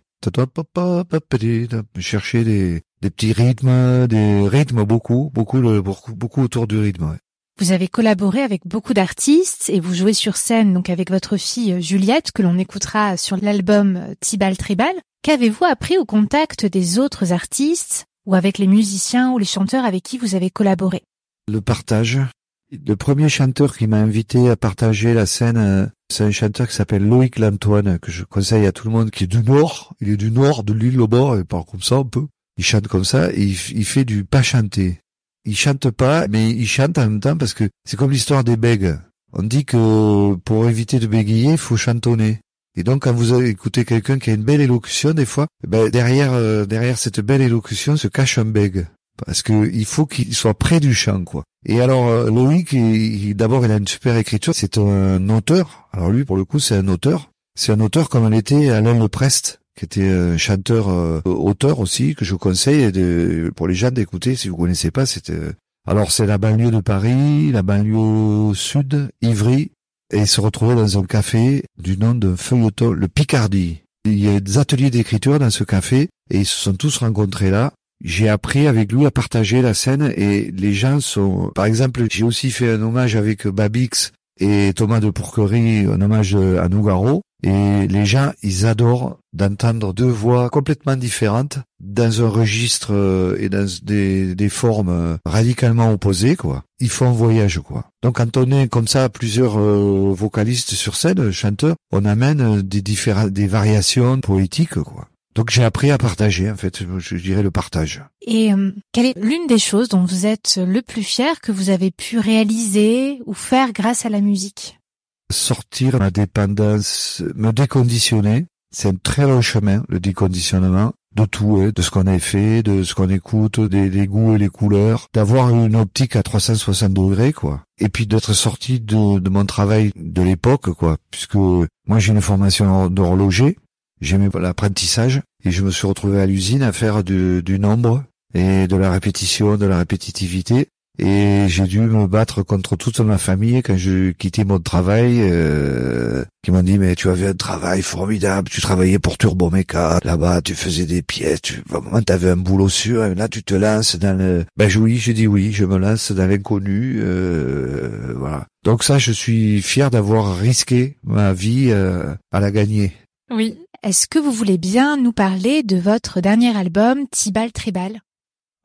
Chercher des, des petits rythmes, des rythmes beaucoup, beaucoup, le- beaucoup, beaucoup autour du rythme. ouais. Vous avez collaboré avec beaucoup d'artistes et vous jouez sur scène donc avec votre fille euh, Juliette que l'on écoutera sur l'album Tibal Tribal. Qu'avez-vous appris au contact des autres artistes ou avec les musiciens ou les chanteurs avec qui vous avez collaboré? Le partage. Le premier chanteur qui m'a invité à partager la scène, euh, c'est un chanteur qui s'appelle Loïc Lantoine, que je conseille à tout le monde, qui est du Nord. Il est du Nord, de l'île au bord, il parle comme ça un peu. Il chante comme ça et il, fait du pas chanter. Il chante pas, mais il chante en même temps parce que c'est comme l'histoire des bègues. On dit que pour éviter de bégayer, il faut chantonner. Et donc, quand vous écouté quelqu'un qui a une belle élocution, des fois, eh ben, derrière, euh, derrière cette belle élocution se cache un bègue. Parce que il faut qu'il soit près du chant, quoi. Et alors, euh, Loïc, d'abord, il a une super écriture. C'est un auteur. Alors lui, pour le coup, c'est un auteur. C'est un auteur comme l'était Alain Leprest, qui était un chanteur, euh, auteur aussi, que je conseille de, pour les gens d'écouter. Si vous connaissez pas, c'était... Alors, c'est la banlieue de Paris, la banlieue sud, Ivry, et il se retrouvait dans un café du nom d'un feuilleton, le Picardie. Il y a des ateliers d'écriture dans ce café et ils se sont tous rencontrés là. J'ai appris avec lui à partager la scène et les gens sont, par exemple, j'ai aussi fait un hommage avec Babix et Thomas de Pourquerie, un hommage à Nougaro. Et les gens, ils adorent d'entendre deux voix complètement différentes dans un registre euh, et dans des, des formes euh, radicalement opposées, quoi. Ils font un voyage, quoi. Donc quand on est comme ça, plusieurs euh, vocalistes sur scène, chanteurs, on amène des différents, des variations poétiques, quoi. Donc j'ai appris à partager, en fait, je dirais le partage. Et quelle est l'une des choses dont vous êtes le plus fier que vous avez pu réaliser ou faire grâce à la musique? Sortir ma dépendance, me déconditionner, c'est un très long chemin, le déconditionnement, de tout, hein, de ce qu'on a fait, de ce qu'on écoute, des, goûts et les couleurs, d'avoir une optique à 360 degrés, quoi. Et puis d'être sorti de, mon travail de l'époque, quoi, puisque moi j'ai une formation d'horloger, j'aimais l'apprentissage, et je me suis retrouvé à l'usine à faire du nombre et de la répétition, de la répétitivité. Et j'ai dû me battre contre toute ma famille quand je quittais mon travail, euh, qui m'ont dit mais tu avais un travail formidable, tu travaillais pour Turbomeca, là-bas tu faisais des pièces, tu vraiment t'avais un boulot sûr, et là tu te lances dans le... Ben oui, j'ai dit oui, je me lance dans l'inconnu, euh, voilà. Donc ça, je suis fier d'avoir risqué ma vie euh, à la gagner. Oui. Est-ce que vous voulez bien nous parler de votre dernier album, Tibal Tribal?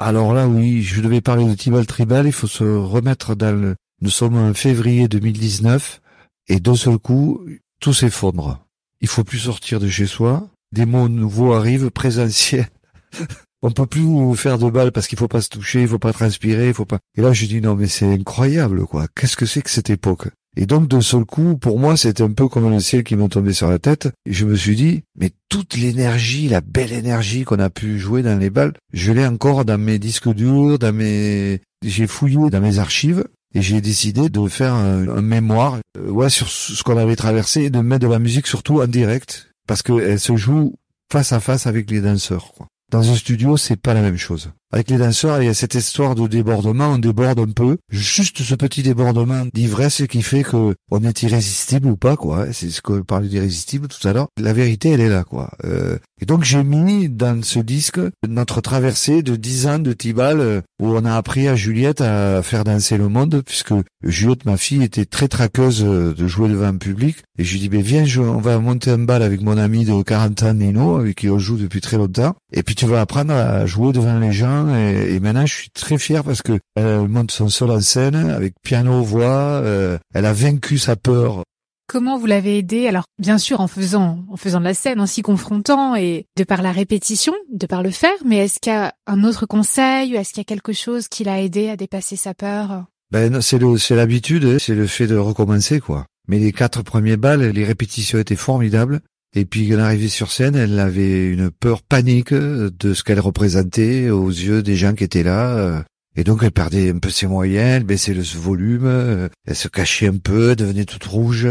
Alors là, oui, je devais parler de Tibal Tribal, il faut se remettre dans le... Nous sommes en février 2019, et d'un seul coup, tout s'effondre. Il faut plus sortir de chez soi, des mots nouveaux arrivent, présentiels. On peut plus faire de balles parce qu'il faut pas se toucher, il faut pas transpirer, il faut pas... Et là, je dis non, mais c'est incroyable, quoi. Qu'est-ce que c'est que cette époque? Et donc, d'un seul coup, pour moi, c'était un peu comme le ciel qui m'est tombé sur la tête. Et je me suis dit, mais toute l'énergie, la belle énergie qu'on a pu jouer dans les balles, je l'ai encore dans mes disques durs, dans mes, j'ai fouillé dans mes archives. Et j'ai décidé de faire un, un mémoire, euh, ouais, sur ce qu'on avait traversé et de mettre de la musique surtout en direct. Parce qu'elle se joue face à face avec les danseurs, quoi. Dans un studio, c'est pas la même chose. Avec les danseurs, il y a cette histoire de débordement, on déborde un peu. Juste ce petit débordement d'ivresse qui fait que on est irrésistible ou pas, quoi. C'est ce que parlait d'irrésistible tout à l'heure. La vérité, elle est là, quoi. Euh, et donc j'ai mis dans ce disque notre traversée de 10 ans de Tibal euh, où on a appris à Juliette à faire danser le monde puisque Juliette, ma fille, était très traqueuse euh, de jouer devant un public. Et je lui dis, ben viens, on va monter un bal avec mon ami de 40 ans, Nino, avec qui on joue depuis très longtemps. Et puis tu vas apprendre à jouer devant les gens. Et, et maintenant, je suis très fier parce que elle monte son seul en scène avec piano, voix. euh, elle a vaincu sa peur. Comment vous l'avez aidé Alors, bien sûr, en faisant, en faisant de la scène, en s'y confrontant et de par la répétition, de par le faire. Mais est-ce qu'il y a un autre conseil? Est-ce qu'il y a quelque chose qui l'a aidé à dépasser sa peur? Ben c'est le c'est l'habitude, hein, c'est le fait de recommencer quoi. Mais les quatre premiers balles, les répétitions étaient formidables. Et puis quand arrivait sur scène, elle avait une peur panique euh, de ce qu'elle représentait aux yeux des gens qui étaient là. euh. Et donc elle perdait un peu ses moyens, elle baissait le volume, euh, elle se cachait un peu, elle devenait toute rouge.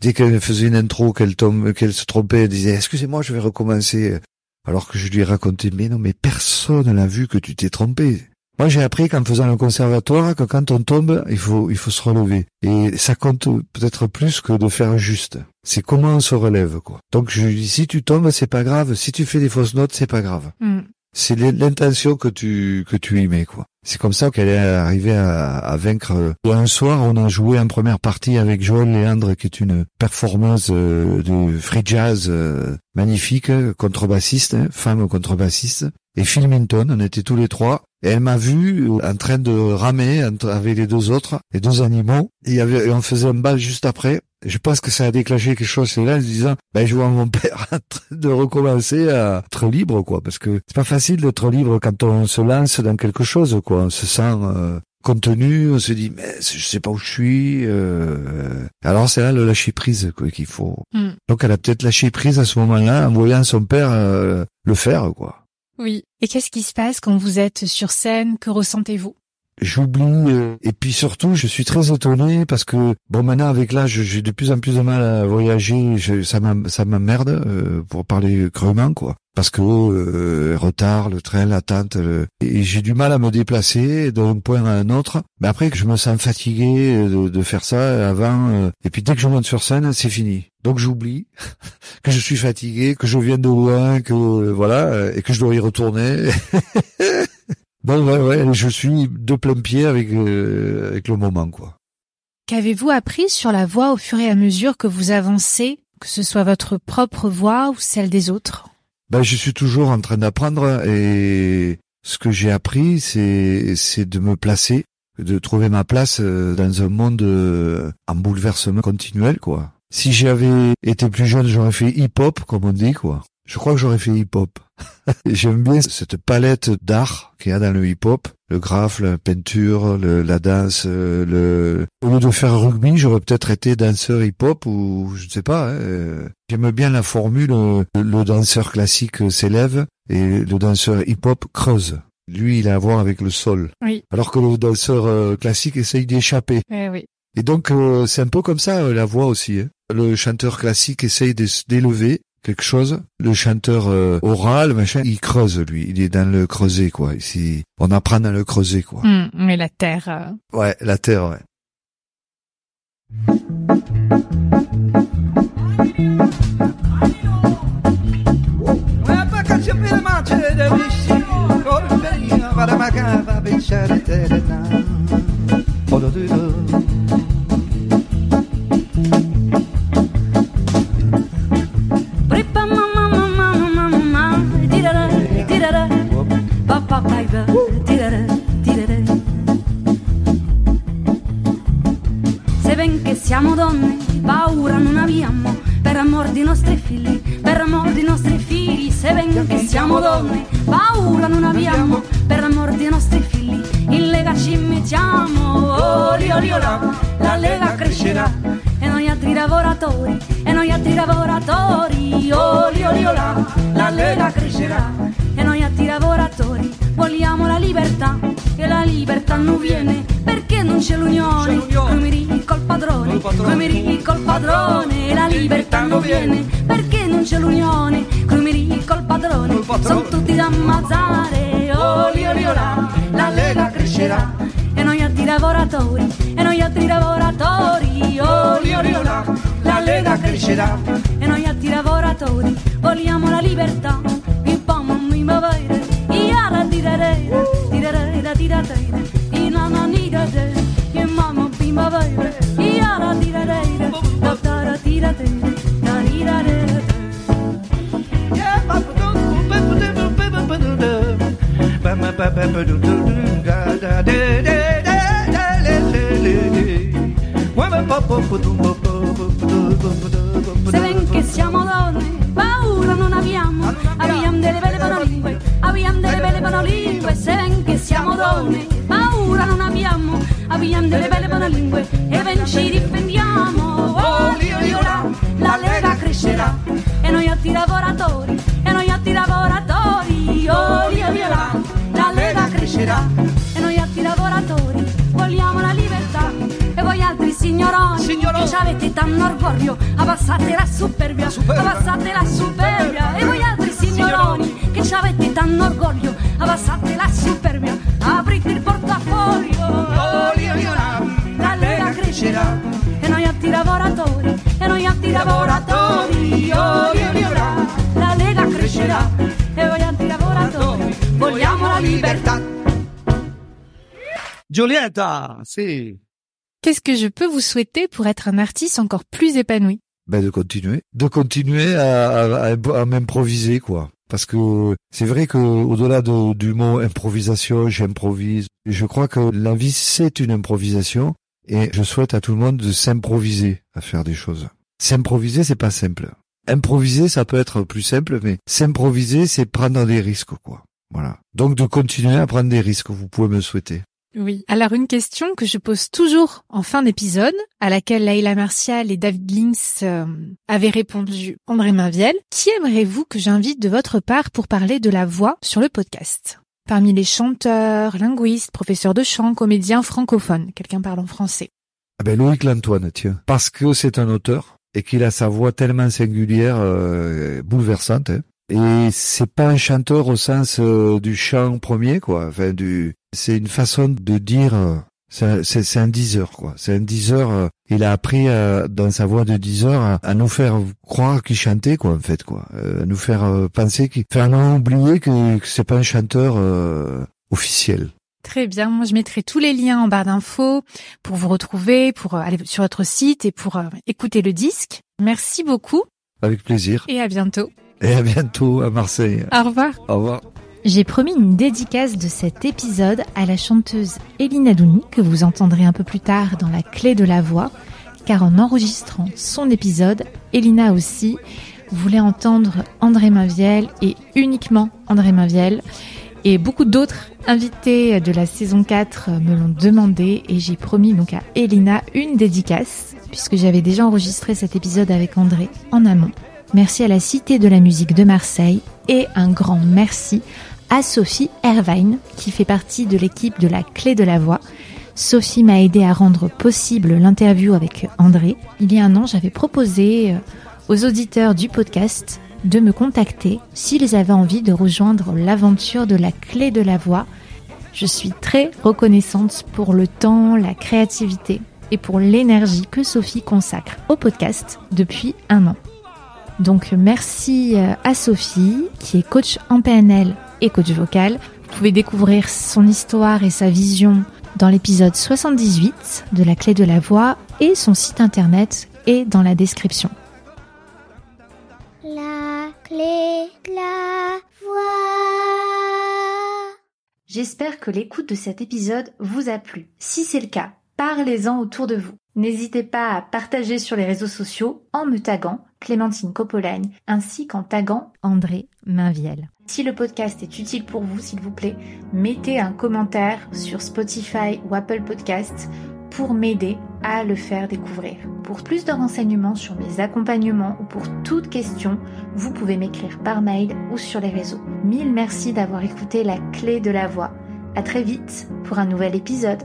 Dès qu'elle faisait une intro, qu'elle tombe, qu'elle se trompait, elle disait excusez-moi, je vais recommencer. Alors que je lui ai raconté mais non mais personne n'a vu que tu t'es trompé. Moi, j'ai appris qu'en faisant le conservatoire, que quand on tombe, il faut, il faut se relever. Et ça compte peut-être plus que de faire juste. C'est comment on se relève, quoi. Donc, je lui dis, si tu tombes, c'est pas grave. Si tu fais des fausses notes, c'est pas grave. Hmm. C'est l'intention que tu, que tu y mets, quoi. C'est comme ça qu'elle est arrivée à, à vaincre. Un soir, on a joué en première partie avec Joël Léandre, qui est une performeuse euh, de free jazz euh, magnifique, contrebassiste, hein, femme contrebassiste. Et Phil Minton, on était tous les trois. Et elle m'a vu en train de ramer avec les deux autres, les deux animaux. Et, avait, et on faisait un bal juste après. Je pense que ça a déclenché quelque chose chez là en se disant, ben, je vois mon père en train de recommencer à être libre, quoi. Parce que c'est pas facile d'être libre quand on se lance dans quelque chose, quoi. On se sent euh, contenu, on se dit, mais je sais pas où je suis. euh. Alors c'est là le lâcher prise, quoi, qu'il faut. Hmm. Donc elle a peut-être lâché prise à ce moment-là en voyant son père euh, le faire, quoi. Oui. Et qu'est-ce qui se passe quand vous êtes sur scène? Que ressentez-vous? J'oublie euh, et puis surtout je suis très étonné parce que bon maintenant avec l'âge j'ai de plus en plus de mal à voyager je, ça ça m'emmerde euh, pour parler crûment quoi. Parce que euh, retard le train l'attente le- et j'ai du mal à me déplacer d'un point à un autre. Mais après que je me sens fatigué euh, de, de faire ça avant euh, et puis dès que je monte sur scène c'est fini. Donc j'oublie que je suis fatigué que je viens de loin que euh, voilà et que je dois y retourner Bon, ouais, ouais, je suis de plein pied avec, euh, avec le moment, quoi. Qu'avez-vous appris sur la voix au fur et à mesure que vous avancez, que ce soit votre propre voix ou celle des autres? Ben, je suis toujours en train d'apprendre et ce que j'ai appris, c'est, c'est de me placer, de trouver ma place euh, dans un monde euh, en bouleversement continuel, quoi. Si j'avais été plus jeune, j'aurais fait hip-hop, comme on dit, quoi. Je crois que j'aurais fait hip-hop. J'aime bien cette palette d'art qu'il y a dans le hip-hop. Le graphe, la peinture, le- la danse, le... Au lieu de faire rugby, j'aurais peut-être été danseur hip-hop ou je ne sais pas. hein, euh. J'aime bien la formule, euh, le danseur classique s'élève et le danseur hip-hop creuse. Lui, il a à voir avec le sol. Oui. Alors que le danseur euh, classique essaye d'échapper. Eh oui. Et donc, c'est un peu comme ça, la voix aussi. hein. Le chanteur classique essaye de d'élever quelque chose. Le chanteur euh, oral, machin, il creuse lui. Il est dans le creuset quoi. Ici, on apprend dans le creuset quoi. Hum, mais la terre. euh, Ouais, la terre. Ouais. Siamo donne paura non abbiamo per amor di nostri figli per amor di nostri figli se ben che siamo donne paura non abbiamo per amor di nostri figli in lega ci mettiamo. Oli oli ola la lega crescerà e noi altri lavoratori e noi altri lavoratori. Oli oli ola la lega crescerà e noi altri lavoratori vogliamo la libertà e la libertà non viene perché non c'è l'unione come ricchi col padrone come ricchi col padrone e la libertà non viene ammazzare oli oli ola la lega crescerà. E noi altri lavoratori e noi altri lavoratori. Oli oli ola la lega crescerà. E noi altri lavoratori vogliamo la libertà Se ven che siamo donne, paura non abbiamo, abbiamo delle belle monolingue, abbiamo delle belle monolingue, se ven che siamo donne, paura non abbiamo, abbiamo delle belle monolingue, e ben ci difendiamo, oli oli ola, la lega crescerà, e noi altri lavoratori, crescerà, e noi altri lavoratori, vogliamo la libertà, e voi altri signoroni, che ci avete tanto orgoglio, abbassate la superbia, abbassate la superbia, e voi altri signoroni, che ci avete tanto orgoglio, Giulietta, si. Qu'est-ce que je peux vous souhaiter pour être un artiste encore plus épanoui? Ben de continuer, de continuer à, à, à- à m'improviser quoi. Parce que c'est vrai que au-delà de- du mot improvisation, j'improvise. Je crois que la vie c'est une improvisation et je souhaite à tout le monde de s'improviser à faire des choses. S'improviser c'est pas simple. Improviser ça peut être plus simple, mais s'improviser c'est prendre des risques quoi. Voilà. Donc de continuer à prendre des risques, vous pouvez me souhaiter. Oui. Alors une question que je pose toujours en fin d'épisode, à laquelle Laïla Martial et David Links euh, avaient répondu André Mainviel. Qui aimerez-vous que j'invite de votre part pour parler de la voix sur le podcast? Parmi les chanteurs, linguistes, professeurs de chant, comédiens francophones, quelqu'un parle en français. Ah ben Loïc Lantoine, tiens. Parce que c'est un auteur et qu'il a sa voix tellement singulière, euh, bouleversante. hein. Et c'est pas un chanteur au sens euh, du chant premier, quoi. Enfin, du, c'est une façon de dire. euh, c'est un- diseur, quoi. C'est un diseur. euh, il a appris dans sa voix de diseur à, à nous faire croire qu'il chantait, quoi, en fait, quoi. Euh, à nous faire penser qu'il, faire non oublier que, que c'est pas un chanteur euh, officiel. Très bien, moi je mettrai tous les liens en barre d'infos pour vous retrouver, pour aller sur votre site et pour écouter le disque. Merci beaucoup Avec plaisir. et à bientôt. Et à bientôt à Marseille. Au revoir. Au revoir. J'ai promis une dédicace de cet épisode à la chanteuse Elina Douni, que vous entendrez un peu plus tard dans la clé de la voix, car en enregistrant son épisode, Elina aussi voulait entendre André Mainviel et uniquement André Mainviel. Et beaucoup d'autres invités de la saison 4 me l'ont demandé et j'ai promis donc à Elina une dédicace, puisque j'avais déjà enregistré cet épisode avec André en amont. Merci à la Cité de la musique de Marseille et un grand merci à Sophie Ervine qui fait partie de l'équipe de la Clé de la Voix. Sophie m'a aidé à rendre possible l'interview avec André. Il y a un an, j'avais proposé euh, aux auditeurs du podcast de me contacter s'ils avaient envie de rejoindre l'aventure de la clé de la voix. Je suis très reconnaissante pour le temps, la créativité et pour l'énergie que Sophie consacre au podcast depuis un an. Donc merci euh, à Sophie qui est coach en PNL et coach vocal. Vous pouvez découvrir son histoire et sa vision dans l'épisode 78 de la clé de la voix et son site internet est dans la description. La clé de la voix. J'espère que l'écoute de cet épisode vous a plu. Si c'est le cas, parlez-en autour de vous. N'hésitez pas à partager sur les réseaux sociaux en me taguant Clémentine Copolagne ainsi qu'en taguant André Mainviel. Si le podcast est utile pour vous, s'il vous plaît, mettez un commentaire sur Spotify ou Apple Podcasts pour m'aider à le faire découvrir. Pour plus de renseignements sur mes accompagnements ou pour toute question, vous pouvez m'écrire par mail ou sur les réseaux. Mille merci d'avoir écouté la clé de la voix. À très vite pour un nouvel épisode.